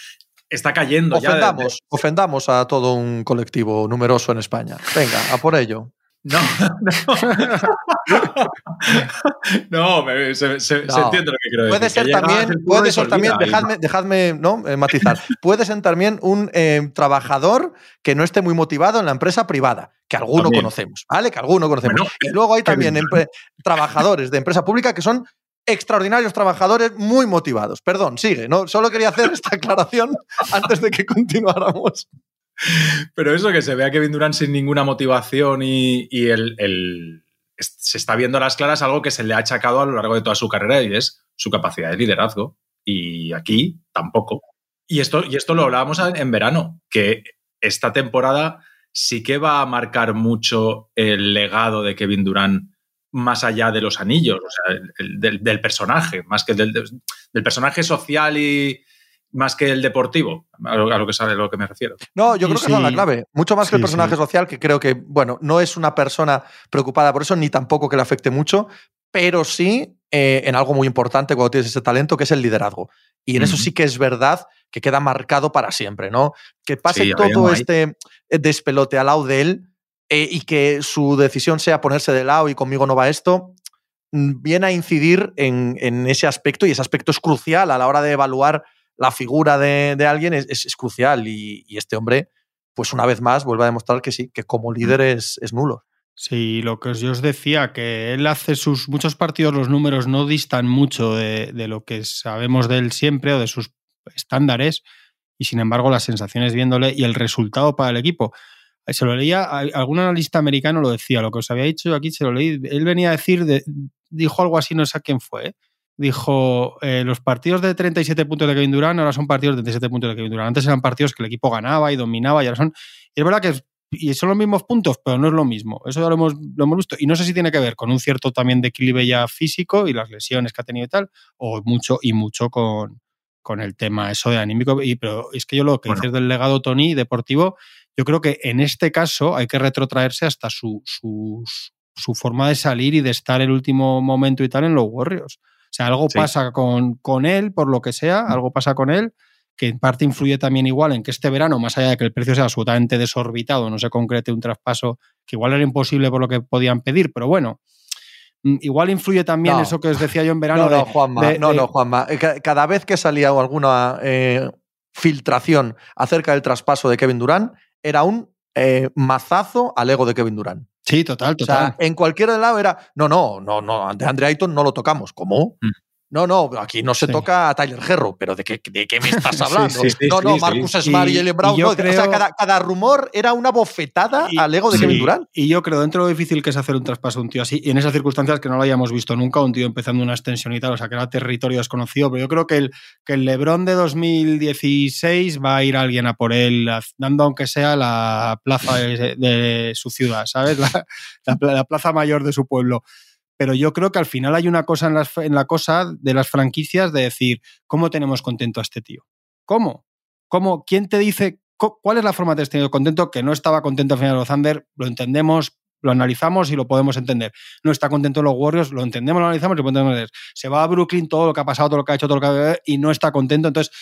D: está cayendo ya. de-
B: Ofendamos, ofendamos a todo un colectivo numeroso en España. Venga, a por ello.
D: No, no. no, me- se, se-
B: No.
D: se entiende lo que quiero decir.
B: Puede ser también, puede ser también, dejadme, dejadme ¿no? Eh, matizar, puede ser también un eh, trabajador que no esté muy motivado en la empresa privada, que alguno
D: También.
B: conocemos, ¿vale? Que alguno conocemos.
D: Bueno,
B: y luego hay también trabajadores de empresa pública que son extraordinarios trabajadores muy motivados. Perdón, sigue, ¿no? Solo quería hacer esta aclaración antes de que continuáramos.
D: Pero eso que se ve a Kevin Durant sin ninguna motivación y, el, se está viendo a las claras algo que se le ha achacado a lo largo de toda su carrera y es su capacidad de liderazgo. Y aquí tampoco. Y esto, y esto lo hablábamos en verano, que esta temporada sí que va a marcar mucho el legado de Kevin Durant más allá de los anillos, del, del personaje, más que del, del personaje social y más que el deportivo, a lo, a lo que sabe a lo que me refiero.
B: No, yo creo que esa es la
C: sí.
B: clave. Mucho más que el
C: Sí,
B: personaje
C: sí.
B: social, que creo que, bueno, no es una persona preocupada por eso, ni tampoco que le afecte mucho, pero sí eh, en algo muy importante cuando tienes ese talento, que es el liderazgo. Y en eso sí que es verdad que queda marcado para siempre, ¿no? Que pase
D: Sí,
B: todo este eh, despelote al lado de él, eh, y que su decisión sea ponerse de lado y conmigo no va esto, mm, viene a incidir en, en ese aspecto y ese aspecto es crucial a la hora de evaluar la figura de, de alguien, es, es, es crucial y, y, este hombre, pues una vez más, vuelve a demostrar que sí, que como líder es, es nulo.
C: Sí, lo que yo os decía, que él hace sus muchos partidos, los números no distan mucho de, de lo que sabemos de él siempre o de sus estándares, y sin embargo las sensaciones viéndole y el resultado para el equipo. Se lo leía, algún analista americano lo decía, lo que os había dicho aquí se lo leí, él venía a decir, de, dijo algo así, no sé quién fue, ¿eh? Dijo, eh, los partidos de 37 puntos de Kevin Durant ahora son partidos de 37 puntos de Kevin Durant. Antes eran partidos que el equipo ganaba y dominaba y ahora son... Y es verdad que y son los mismos puntos, pero no es lo mismo. Eso ya lo hemos, lo hemos visto. Y no sé si tiene que ver con un cierto también declive ya físico y las lesiones que ha tenido y tal, o mucho y mucho con, con el tema eso de anímico. Y, pero es que yo lo que bueno. dices del legado Tony deportivo, yo creo que en este caso hay que retrotraerse hasta su, su, su forma de salir y de estar el último momento y tal en los Warriors. O sea, algo sí. pasa con, con, él, por lo que sea, algo pasa con él, que en parte influye también igual en que este verano, más allá de que el precio sea absolutamente desorbitado, no se concrete un traspaso que igual era imposible por lo que podían pedir, pero bueno, mm, igual influye también no. eso que os decía yo en verano.
B: No, no,
C: de,
B: Juanma,
C: de,
B: no,
C: de,
B: no, Juanma. Cada vez que salía alguna eh, filtración acerca del traspaso de Kevin Durant, era un eh, mazazo al ego de Kevin Durant.
C: Sí, total, total.
B: O sea, en cualquier lado era, no, no, no, no, de Andre Ayton no lo tocamos. ¿Cómo? Mm. No, no, aquí no se sí. toca a Tyler Herro, pero ¿de qué, de qué me estás hablando? sí, sí, no, no, Marcus Smart y, Ellen Brown. No, creo... O sea, cada, cada, rumor era una bofetada y, al ego de Kevin Durant.
C: Y yo creo, dentro de lo difícil que es hacer un traspaso a un tío así, y en esas circunstancias que no lo hayamos visto nunca, un tío empezando una extensión y tal, o sea, que era territorio desconocido, pero yo creo que el, que el LeBron de 2016 va a ir alguien a por él, dando aunque sea la plaza de, de su ciudad, ¿sabes? La, la, la plaza mayor de su pueblo pero yo creo que al final hay una cosa en, en, la cosa de las franquicias de decir, ¿cómo tenemos contento a este tío? ¿Cómo? ¿Cómo? ¿Quién te dice cuál es la forma de tener contento? Que no estaba contento al final de los Thunder, lo entendemos, lo analizamos y lo podemos entender. No está contento en los Warriors, lo entendemos, lo analizamos y lo podemos entender. Se va a Brooklyn, todo lo que ha pasado, todo lo que ha hecho, todo lo que ha y no está contento. Entonces,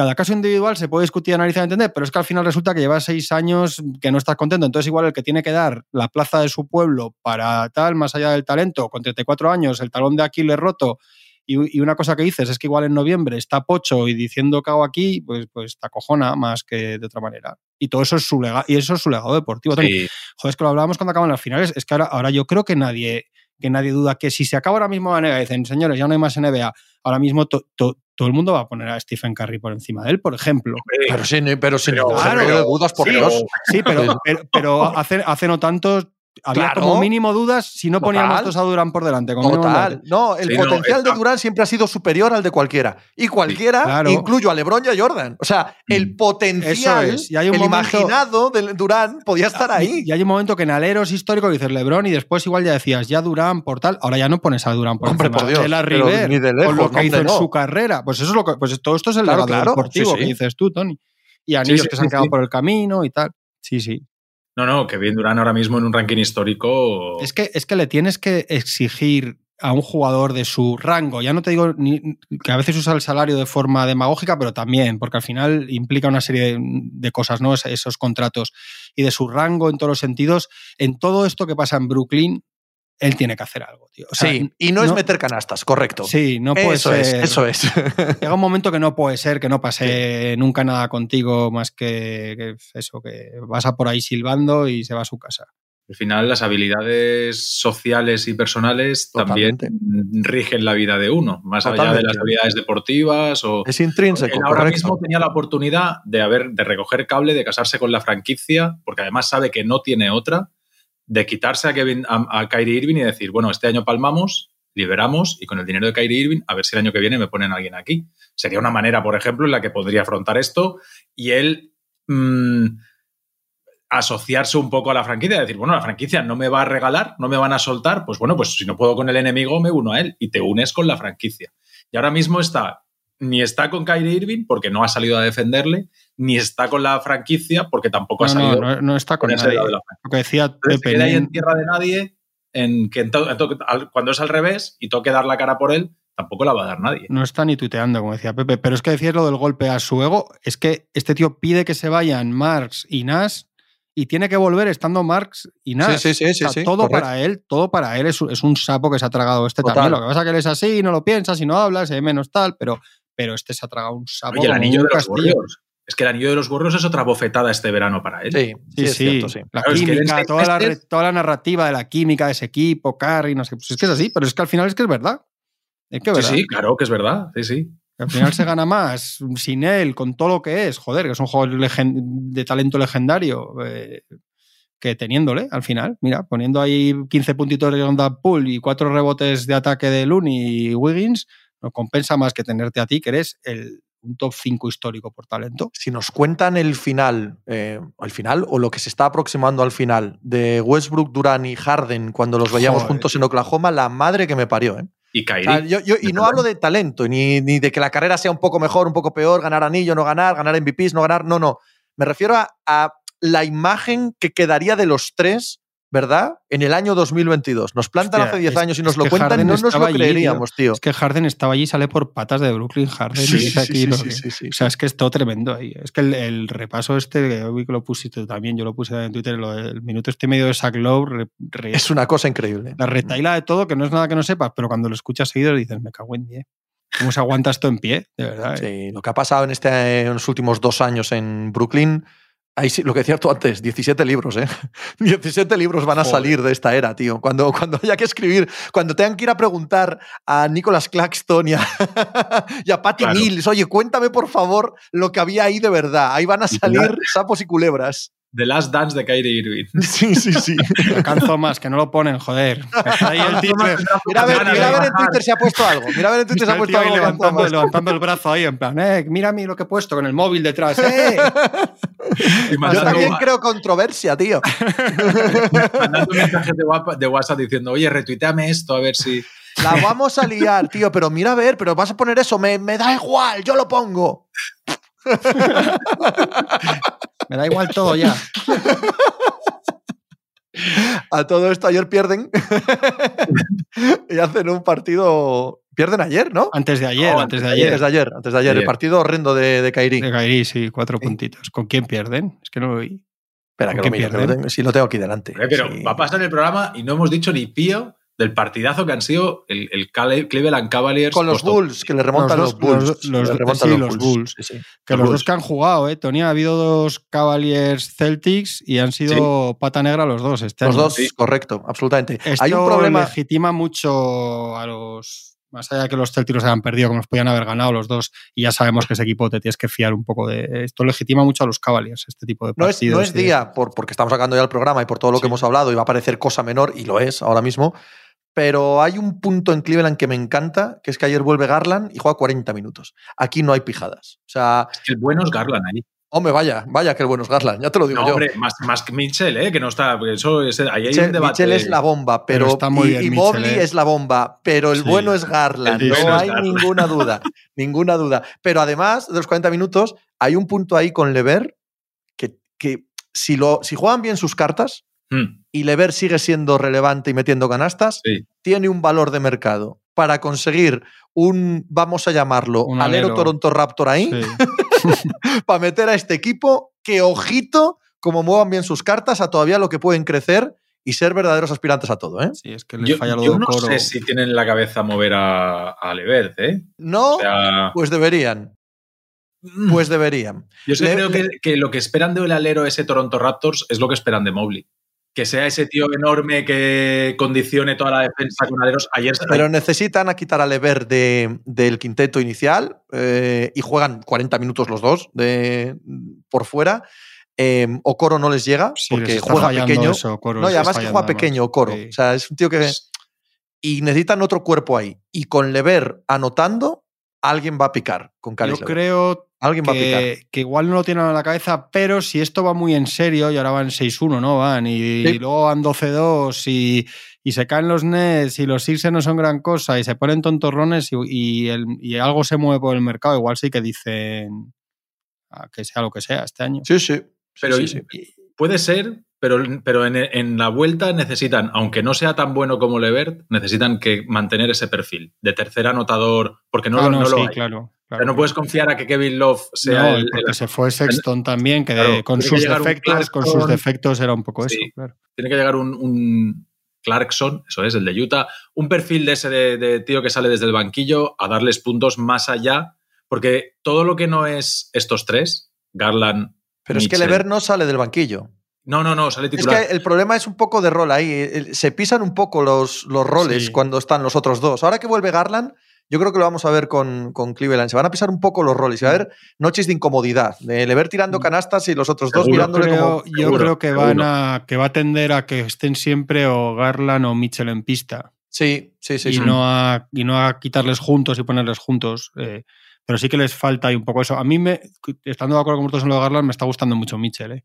C: cada caso individual se puede discutir, analizar, entender, pero es que al final resulta que lleva seis años que no estás contento. Entonces, igual el que tiene que dar la plaza de su pueblo para tal, más allá del talento, con 34 años, el talón de Aquiles roto, y, y una cosa que dices es que igual en noviembre está Pocho y diciendo que hago aquí, pues, pues te acojona más que de otra manera. Y todo eso es su legado, y eso es su legado deportivo. Sí. Joder, es que lo hablábamos cuando acaban las finales, es que ahora, ahora yo creo que nadie que nadie duda que si se acaba ahora mismo la NBA dicen, señores, ya no hay más NBA, ahora mismo to, to, todo el mundo va a poner a Stephen Curry por encima de él, por ejemplo.
B: Pero sí, pero sin pero, claro, de dudas, por
C: sí,
B: Dios.
C: Sí, pero, pero, pero hace, hace no tanto había claro. como mínimo dudas si no poníamos todos a Durán por delante.
B: Total. No, el sí, potencial no, de Durán siempre ha sido superior al de cualquiera. Y cualquiera, sí, claro. incluyo a LeBron y a Jordan. O sea, el potencial,
C: es. y hay un
B: el
C: momento,
B: imaginado de Durán podía estar ahí.
C: Y hay un momento que en aleros históricos dices LeBron y después igual ya decías ya Durán por tal. Ahora ya no pones a Durán por
B: Hombre, por Dios.
C: De la River, de lejos, con lo que hizo en su carrera. Pues eso es lo que, pues todo esto es el
B: claro,
C: legado deportivo que dices tú, Tony. Y anillos que se han quedado por el camino y tal. Sí, sí.
D: No, no, que bien Durán ahora mismo en un ranking histórico.
C: Es que, es que le tienes que exigir a un jugador de su rango. Ya no te digo ni, que a veces usa el salario de forma demagógica, pero también, porque al final implica una serie de, de, cosas, ¿no? Esos contratos. Y de su rango en todos los sentidos. En todo esto que pasa en Brooklyn, él tiene que hacer algo, tío.
B: O sea, sí, y no, no, es meter canastas, correcto.
C: Sí, no puede
B: eso
C: ser.
B: Es, eso es.
C: Llega un momento que no puede ser que no pase sí. nunca nada contigo más que, que, eso, que vas a por ahí silbando y se va a su casa.
D: Al final, las habilidades sociales y personales Totalmente. también rigen la vida de uno, más Totalmente. allá de las habilidades deportivas o.
B: Es intrínseco.
D: Él ahora mismo tenía la oportunidad de haber, de recoger cable, de casarse con la franquicia, porque además sabe que no tiene otra de quitarse a, Kevin, a, Kyrie Irving y decir, bueno, este año palmamos, liberamos y con el dinero de Kyrie Irving, a ver si el año que viene me ponen a alguien aquí. Sería una manera, por ejemplo, en la que podría afrontar esto y él mmm, asociarse un poco a la franquicia, decir, bueno, la franquicia no me va a regalar, no me van a soltar, pues bueno, pues si no puedo con el enemigo, me uno a él y te unes con la franquicia. Y ahora mismo está, ni está con Kyrie Irving porque no ha salido a defenderle, ni está con la franquicia porque tampoco
C: no,
D: ha salido.
C: No, no, no está con, nadie. Lo que decía
D: Pepe. Queda ahí en tierra de nadie, en que en to, en to, cuando es al revés y toque dar la cara por él, tampoco la va a dar nadie.
C: No está ni tuiteando, como decía Pepe. Pero es que decir lo del golpe a su ego, es que este tío pide que se vayan Marx y Nash y tiene que volver estando Marx y nada.
B: Sí, sí, sí, sí,
C: todo para él, todo para él es, es, un sapo que se ha tragado este también. Lo que pasa es que él es así, no lo piensas y no hablas, y menos tal, pero, pero este se ha tragado un sapo.
D: Oye, el anillo de los Warriors. Es que el anillo de los Warriors es otra bofetada este verano para él.
C: Sí, sí, sí. Cierto, sí. La química, toda, la, toda la narrativa de la química de ese equipo, Carry, no sé. Pues es que es así, pero es que al final es que es verdad. Es que
D: Sí, sí, claro que es verdad. Sí, sí.
C: Al final se gana más sin él, con todo lo que es. Joder, que es un jugador de talento legendario. Eh, que teniéndole al final, mira, poniendo ahí 15 puntitos de onda pool y cuatro rebotes de ataque de Looney y Wiggins, nos compensa más que tenerte a ti, que eres el, un top 5 histórico por talento.
B: Si nos cuentan el final, eh, el final o lo que se está aproximando al final de Westbrook, Durán y Harden cuando los veíamos juntos en Oklahoma, la madre que me parió, ¿eh?
D: Y Kyrie.
B: y no hablo de talento, ni, ni, de que la carrera sea un poco mejor, un poco peor, ganar anillo, no ganar, ganar MVPs, no ganar. No, no. Me refiero a la imagen que quedaría de los tres, ¿verdad? En el año 2022. Nos plantan hace 10 años y nos lo cuentan y no nos lo creeríamos, tío.
C: Es que Harden estaba allí y sale por patas de Brooklyn Harden. Sí, sí, sí, O sea, es que es todo tremendo ahí. Es que el, repaso este, que lo pusiste también, yo lo puse en Twitter, el minuto este medio de Zach Lowe.
B: es una cosa increíble.
C: La retaila de todo, que no es nada que no sepas, pero cuando lo escuchas seguido dices, me cago en 10. ¿Cómo se aguanta esto en pie? De verdad.
B: ¿eh? Sí, lo que ha pasado en, este, en los últimos dos años en Brooklyn Ahí sí, lo que decías tú antes, 17 libros, ¿eh? 17 libros van a salir de esta era, tío. Cuando, cuando haya que escribir, cuando tengan que ir a preguntar a Nicholas Claxton y a, y a Patty Mills, oye, cuéntame por favor lo que había ahí de verdad. Ahí van a salir sapos y culebras.
D: The Last Dance de Kyrie Irving.
B: Sí, sí, sí.
C: Canzo más, que no lo ponen, joder. ahí el
B: Mira a ver, mira a ver en Twitter si ha puesto algo. Mira a ver en Twitter si ha puesto algo.
C: Levantando, levantando, el brazo ahí, en plan, eh, mira a mí lo que he puesto con el móvil detrás, eh.
B: Yo también creo controversia, tío.
D: Mandando mensajes de WhatsApp diciendo, oye, retuiteame esto, a ver si.
B: La vamos a liar, tío, pero mira a ver, pero vas a poner eso, me, me da igual, yo lo pongo.
C: Me da igual todo ya.
B: A todo esto ayer pierden y hacen un partido. Pierden ayer, ¿no?
C: Antes de ayer, antes de ayer.
B: Antes de ayer, antes de ayer. El partido horrendo de, de Kairi.
C: De Kairi, sí, cuatro puntitos. ¿Con quién pierden? Es que no lo vi.
B: Espera, que lo mire, si lo tengo aquí delante.
D: pero va a pasar el programa y no hemos dicho ni pío del partidazo que han sido el, el Cleveland Cavaliers.
B: Con los Bulls, que le remontan los, Bulls.
C: Los, sí, los Bulls. Que los, dos que han jugado, ¿eh? Tony, ha habido dos Cavaliers Celtics y han sido pata negra los dos este
B: Los dos, correcto, absolutamente.
C: Hay un problema. legitima mucho a los. Más allá de que los Celtics hayan perdido, como nos podían haber ganado los dos, y ya sabemos que ese equipo te tienes que fiar un poco de. Esto legitima mucho a los Cavaliers, este tipo de partidos.
B: No es, día, por, porque estamos sacando ya el programa y por todo lo que hemos hablado, y va a parecer cosa menor, y lo es ahora mismo pero hay un punto en Cleveland que me encanta, que es que ayer vuelve Garland y juega 40 minutos. Aquí no hay pijadas. O sea,
D: es que el bueno es Garland ahí.
B: Hombre, vaya, vaya que el bueno es Garland, ya te lo digo yo.
D: Hombre, más, más que Mitchell, ¿eh? que no está. Eso es, ahí hay un debate.
B: Mitchell es la bomba, pero. y, Mobley ¿eh? es la bomba, pero el bueno es Garland. no hay ninguna duda. ninguna duda. Pero además de los 40 minutos, hay un punto ahí con Lever que, que si, lo, si juegan bien sus cartas, Hmm. Y Lever sigue siendo relevante y metiendo canastas, tiene un valor de mercado para conseguir un, vamos a llamarlo, alero. Toronto Raptor ahí, para meter a este equipo que, ojito, como muevan bien sus cartas, a todavía lo que pueden crecer y ser verdaderos aspirantes a todo. ¿eh?
C: Sí, es que yo,
D: no sé si tienen la cabeza mover a, a Levert, ¿eh?
B: No, pues deberían. Pues deberían.
D: Yo creo que, que, lo que esperan del alero ese Toronto Raptors es lo que esperan de Mobley que sea ese tío enorme que condicione toda la defensa con aleros. Ayer
B: Pero necesitan a quitar a Lever del quinteto inicial eh, y juegan 40 minutos los dos de, por fuera. Eh, Okoro no les llega porque juega pequeño. no, y además que juega pequeño Okoro. O sea, es un tío que. Y necesitan otro cuerpo ahí. Y con Lever anotando, alguien va a picar con Yo
C: creo
B: Alguien va
C: que,
B: a picar.
C: Que igual no lo tienen en la cabeza, pero si esto va muy en serio, y ahora van 6-1, ¿no? Van, y, luego van 12-2 y, y, se caen los Nets y los Sixers no son gran cosa y se ponen tontorrones y, y, algo se mueve por el mercado, igual sí que dicen que sea lo que sea este año.
B: Sí, sí.
D: Pero puede ser, pero, pero en, la vuelta necesitan, aunque no sea tan bueno como Levert, necesitan que mantener ese perfil de tercer anotador, porque no,
C: ah,
D: lo,
C: no,
D: no
C: sí,
D: hay.
C: Claro. Claro,
D: no puedes confiar a que Kevin Love sea
C: no,
D: el,
C: porque
D: el-
C: se fue Sexton también, que
D: Claro,
C: con
D: que
C: sus defectos, con sus
D: Clarkson.
C: defectos era un poco
D: Sí.
C: eso, claro.
D: Tiene que llegar un, un Clarkson, eso es, el de Utah, un perfil de ese de, de tío que sale desde el banquillo a darles puntos más allá, porque todo lo que no es estos tres, Garland.
B: Pero es que Lever no sale del banquillo.
D: No, no, no, sale
B: Es
D: titular.
B: que el problema es un poco de rol ahí. El- Se pisan un poco los, los roles
C: Sí.
B: cuando están los otros dos. Ahora que vuelve Garland, yo creo que lo vamos a ver con, con Cleveland. Se van a pisar un poco los roles y va a haber noches de incomodidad. De Lever tirando canastas y los otros dos
D: Seguro.
B: mirándole
C: Creo-
B: como.
C: yo
D: seguro,
C: creo que
D: seguro.
C: van a que va a tender a que estén siempre o Garland o Mitchell en pista
B: Sí, sí, sí.
C: y,
B: sí.
C: no a, y no a quitarles juntos y ponerles juntos. eh, pero sí que les falta ahí un poco eso. A mí, me, estando de acuerdo con vosotros en lo de Garland, me está gustando mucho Mitchell. eh.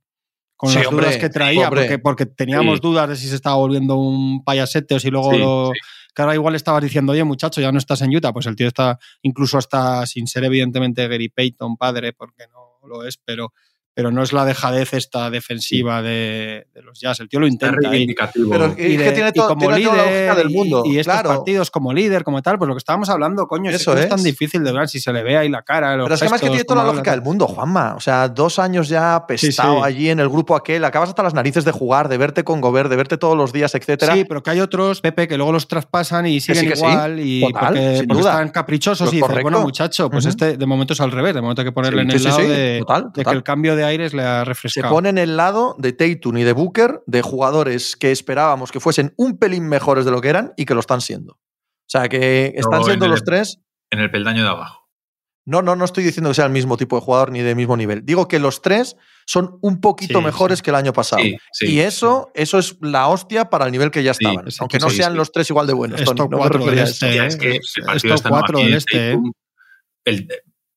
C: Con
B: Sí,
C: las
B: hombre,
C: dudas que traía, porque, porque teníamos
D: Sí.
C: dudas de si se estaba volviendo un payasete o si luego
D: Sí,
C: lo,
D: sí.
C: Que ahora igual estabas diciendo, oye, muchacho, ya no estás en Utah. Pues el tío está, incluso hasta sin ser evidentemente Gary Payton, padre, porque no lo es, pero, pero no es la dejadez esta defensiva de, de los Jazz. El tío lo intenta. y-
D: reivindicativo.
B: Pero-
C: y,
B: es que tiene
C: y como
B: tiene toda la
C: líder
B: lógica del
C: y-
B: mundo,
C: y, estos
B: claro.
C: partidos como líder, como tal, pues lo que estábamos hablando, coño, es
B: Eso
C: es tan difícil de ver si se le ve ahí la cara. los
B: Pero es que además que tiene toda la lógica del mundo, Juanma. O sea, dos años ya pestado
C: sí.
B: allí en el grupo aquel, acabas hasta las narices de jugar, de verte con Gobert, de verte todos los días, etcétera.
C: Sí, pero que hay otros, Pepe, que luego los traspasan y siguen
B: sí, que sí.
C: igual y
B: Total,
C: porque,
B: sin
C: porque
B: duda.
C: están caprichosos y dices,
B: correcto.
C: bueno, muchacho, pues este de momento es al revés, de momento hay que ponerle
B: Sí,
C: en el lado de, que el cambio de aires le ha
B: Se
C: refrescado.
B: pone en el lado de Tatum y de Booker, de jugadores que esperábamos que fuesen un pelín mejores de lo que eran y que lo están siendo. O sea, que están
D: en
B: siendo
D: el-
B: los tres.
D: En el peldaño de abajo.
B: No, no, no estoy diciendo que sea el mismo tipo de jugador ni del mismo nivel. Digo que los tres son un poquito
C: Sí,
B: mejores que el año pasado.
D: Sí, sí.
B: y eso, eso es la hostia para el nivel que ya
D: Sí,
B: estaban. aunque no sean
D: sí.
B: los tres igual de buenos.
C: Esto
B: no
C: cuatro del este, ¿eh?
D: es que
C: esto cuatro del
D: el
C: este, ¿eh?
D: El-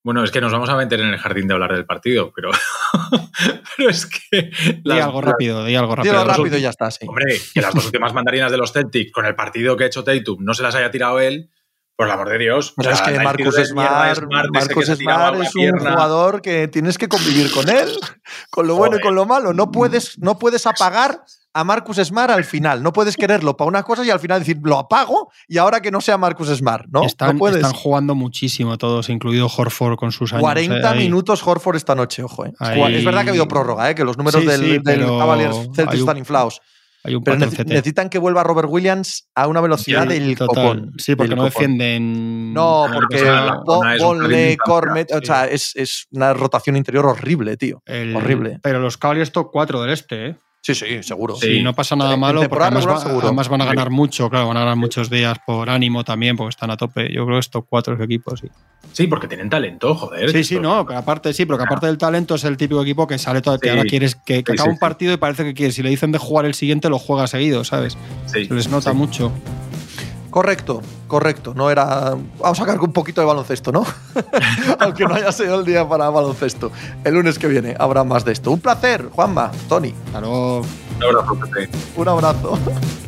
D: bueno, es que nos vamos a meter en el jardín de hablar del partido, pero, pero es que.
C: Di
D: las-
C: algo rápido, di algo rápido.
B: Dilo
D: los
B: rápido y ya está, sí.
D: Hombre, que las dos últimas mandarinas de los Celtics con el partido que ha hecho Tatum no se las haya tirado él, por el amor de Dios.
B: Pero
D: O
B: es
D: sea,
B: que Marcus Smart,
D: Smart ese que
B: Marcus Smart es un
D: pierna.
B: jugador que tienes que convivir con él, con lo bueno y con lo malo. No puedes, no puedes apagar a Marcus Smart al final. No puedes quererlo para una cosa y al final decir, lo apago y ahora que no sea Marcus Smart. No,
C: están,
B: no puedes.
C: están jugando muchísimo todos, incluido Horford con sus años.
B: 40
C: eh,
B: minutos Horford esta noche, ojo. eh.
C: Ahí-
B: Es verdad que ha habido prórroga, eh, que los números
C: Sí,
B: del,
C: sí,
B: del Cavaliers Celtics
C: un-
B: están inflados.
C: Hay un
B: Pero necesitan que vuelva Robert Williams a una velocidad
C: Sí,
B: del
C: total.
B: copón.
C: Sí, porque no
B: copón.
C: defienden.
B: No, porque Bonle, Cormet, o sea, es, es una rotación interior horrible, tío.
C: el-
B: horrible.
C: Pero los Cavaliers top 4 del este, ¿eh?
B: Sí, sí, seguro.
D: Sí.
C: Sí, no pasa nada
B: En
C: malo, porque además,
B: regular
C: va-
B: seguro.
C: además van a
D: Sí.
C: ganar mucho, claro, van a ganar muchos días por ánimo también, porque están a tope. Yo creo que estos cuatro equipos, sí.
D: Sí, porque tienen talento, joder.
C: Sí, sí, no, pero aparte sí, pero que aparte del talento es el típico equipo que sale todo, que
D: Sí.
C: ahora quieres que, que
D: Sí,
C: acaba
D: sí,
C: un partido y parece que quiere, si le dicen de jugar el siguiente, lo juega seguido, ¿sabes?
D: Sí,
C: Se les nota
D: sí.
C: mucho.
B: Correcto, correcto. No era. Vamos a sacar un poquito de baloncesto, ¿no? Aunque no haya sido el día para baloncesto. El lunes que viene habrá más de esto. Un placer, Juanma, Tony.
C: Claro,
D: Un abrazo, Pepe.
B: Un abrazo.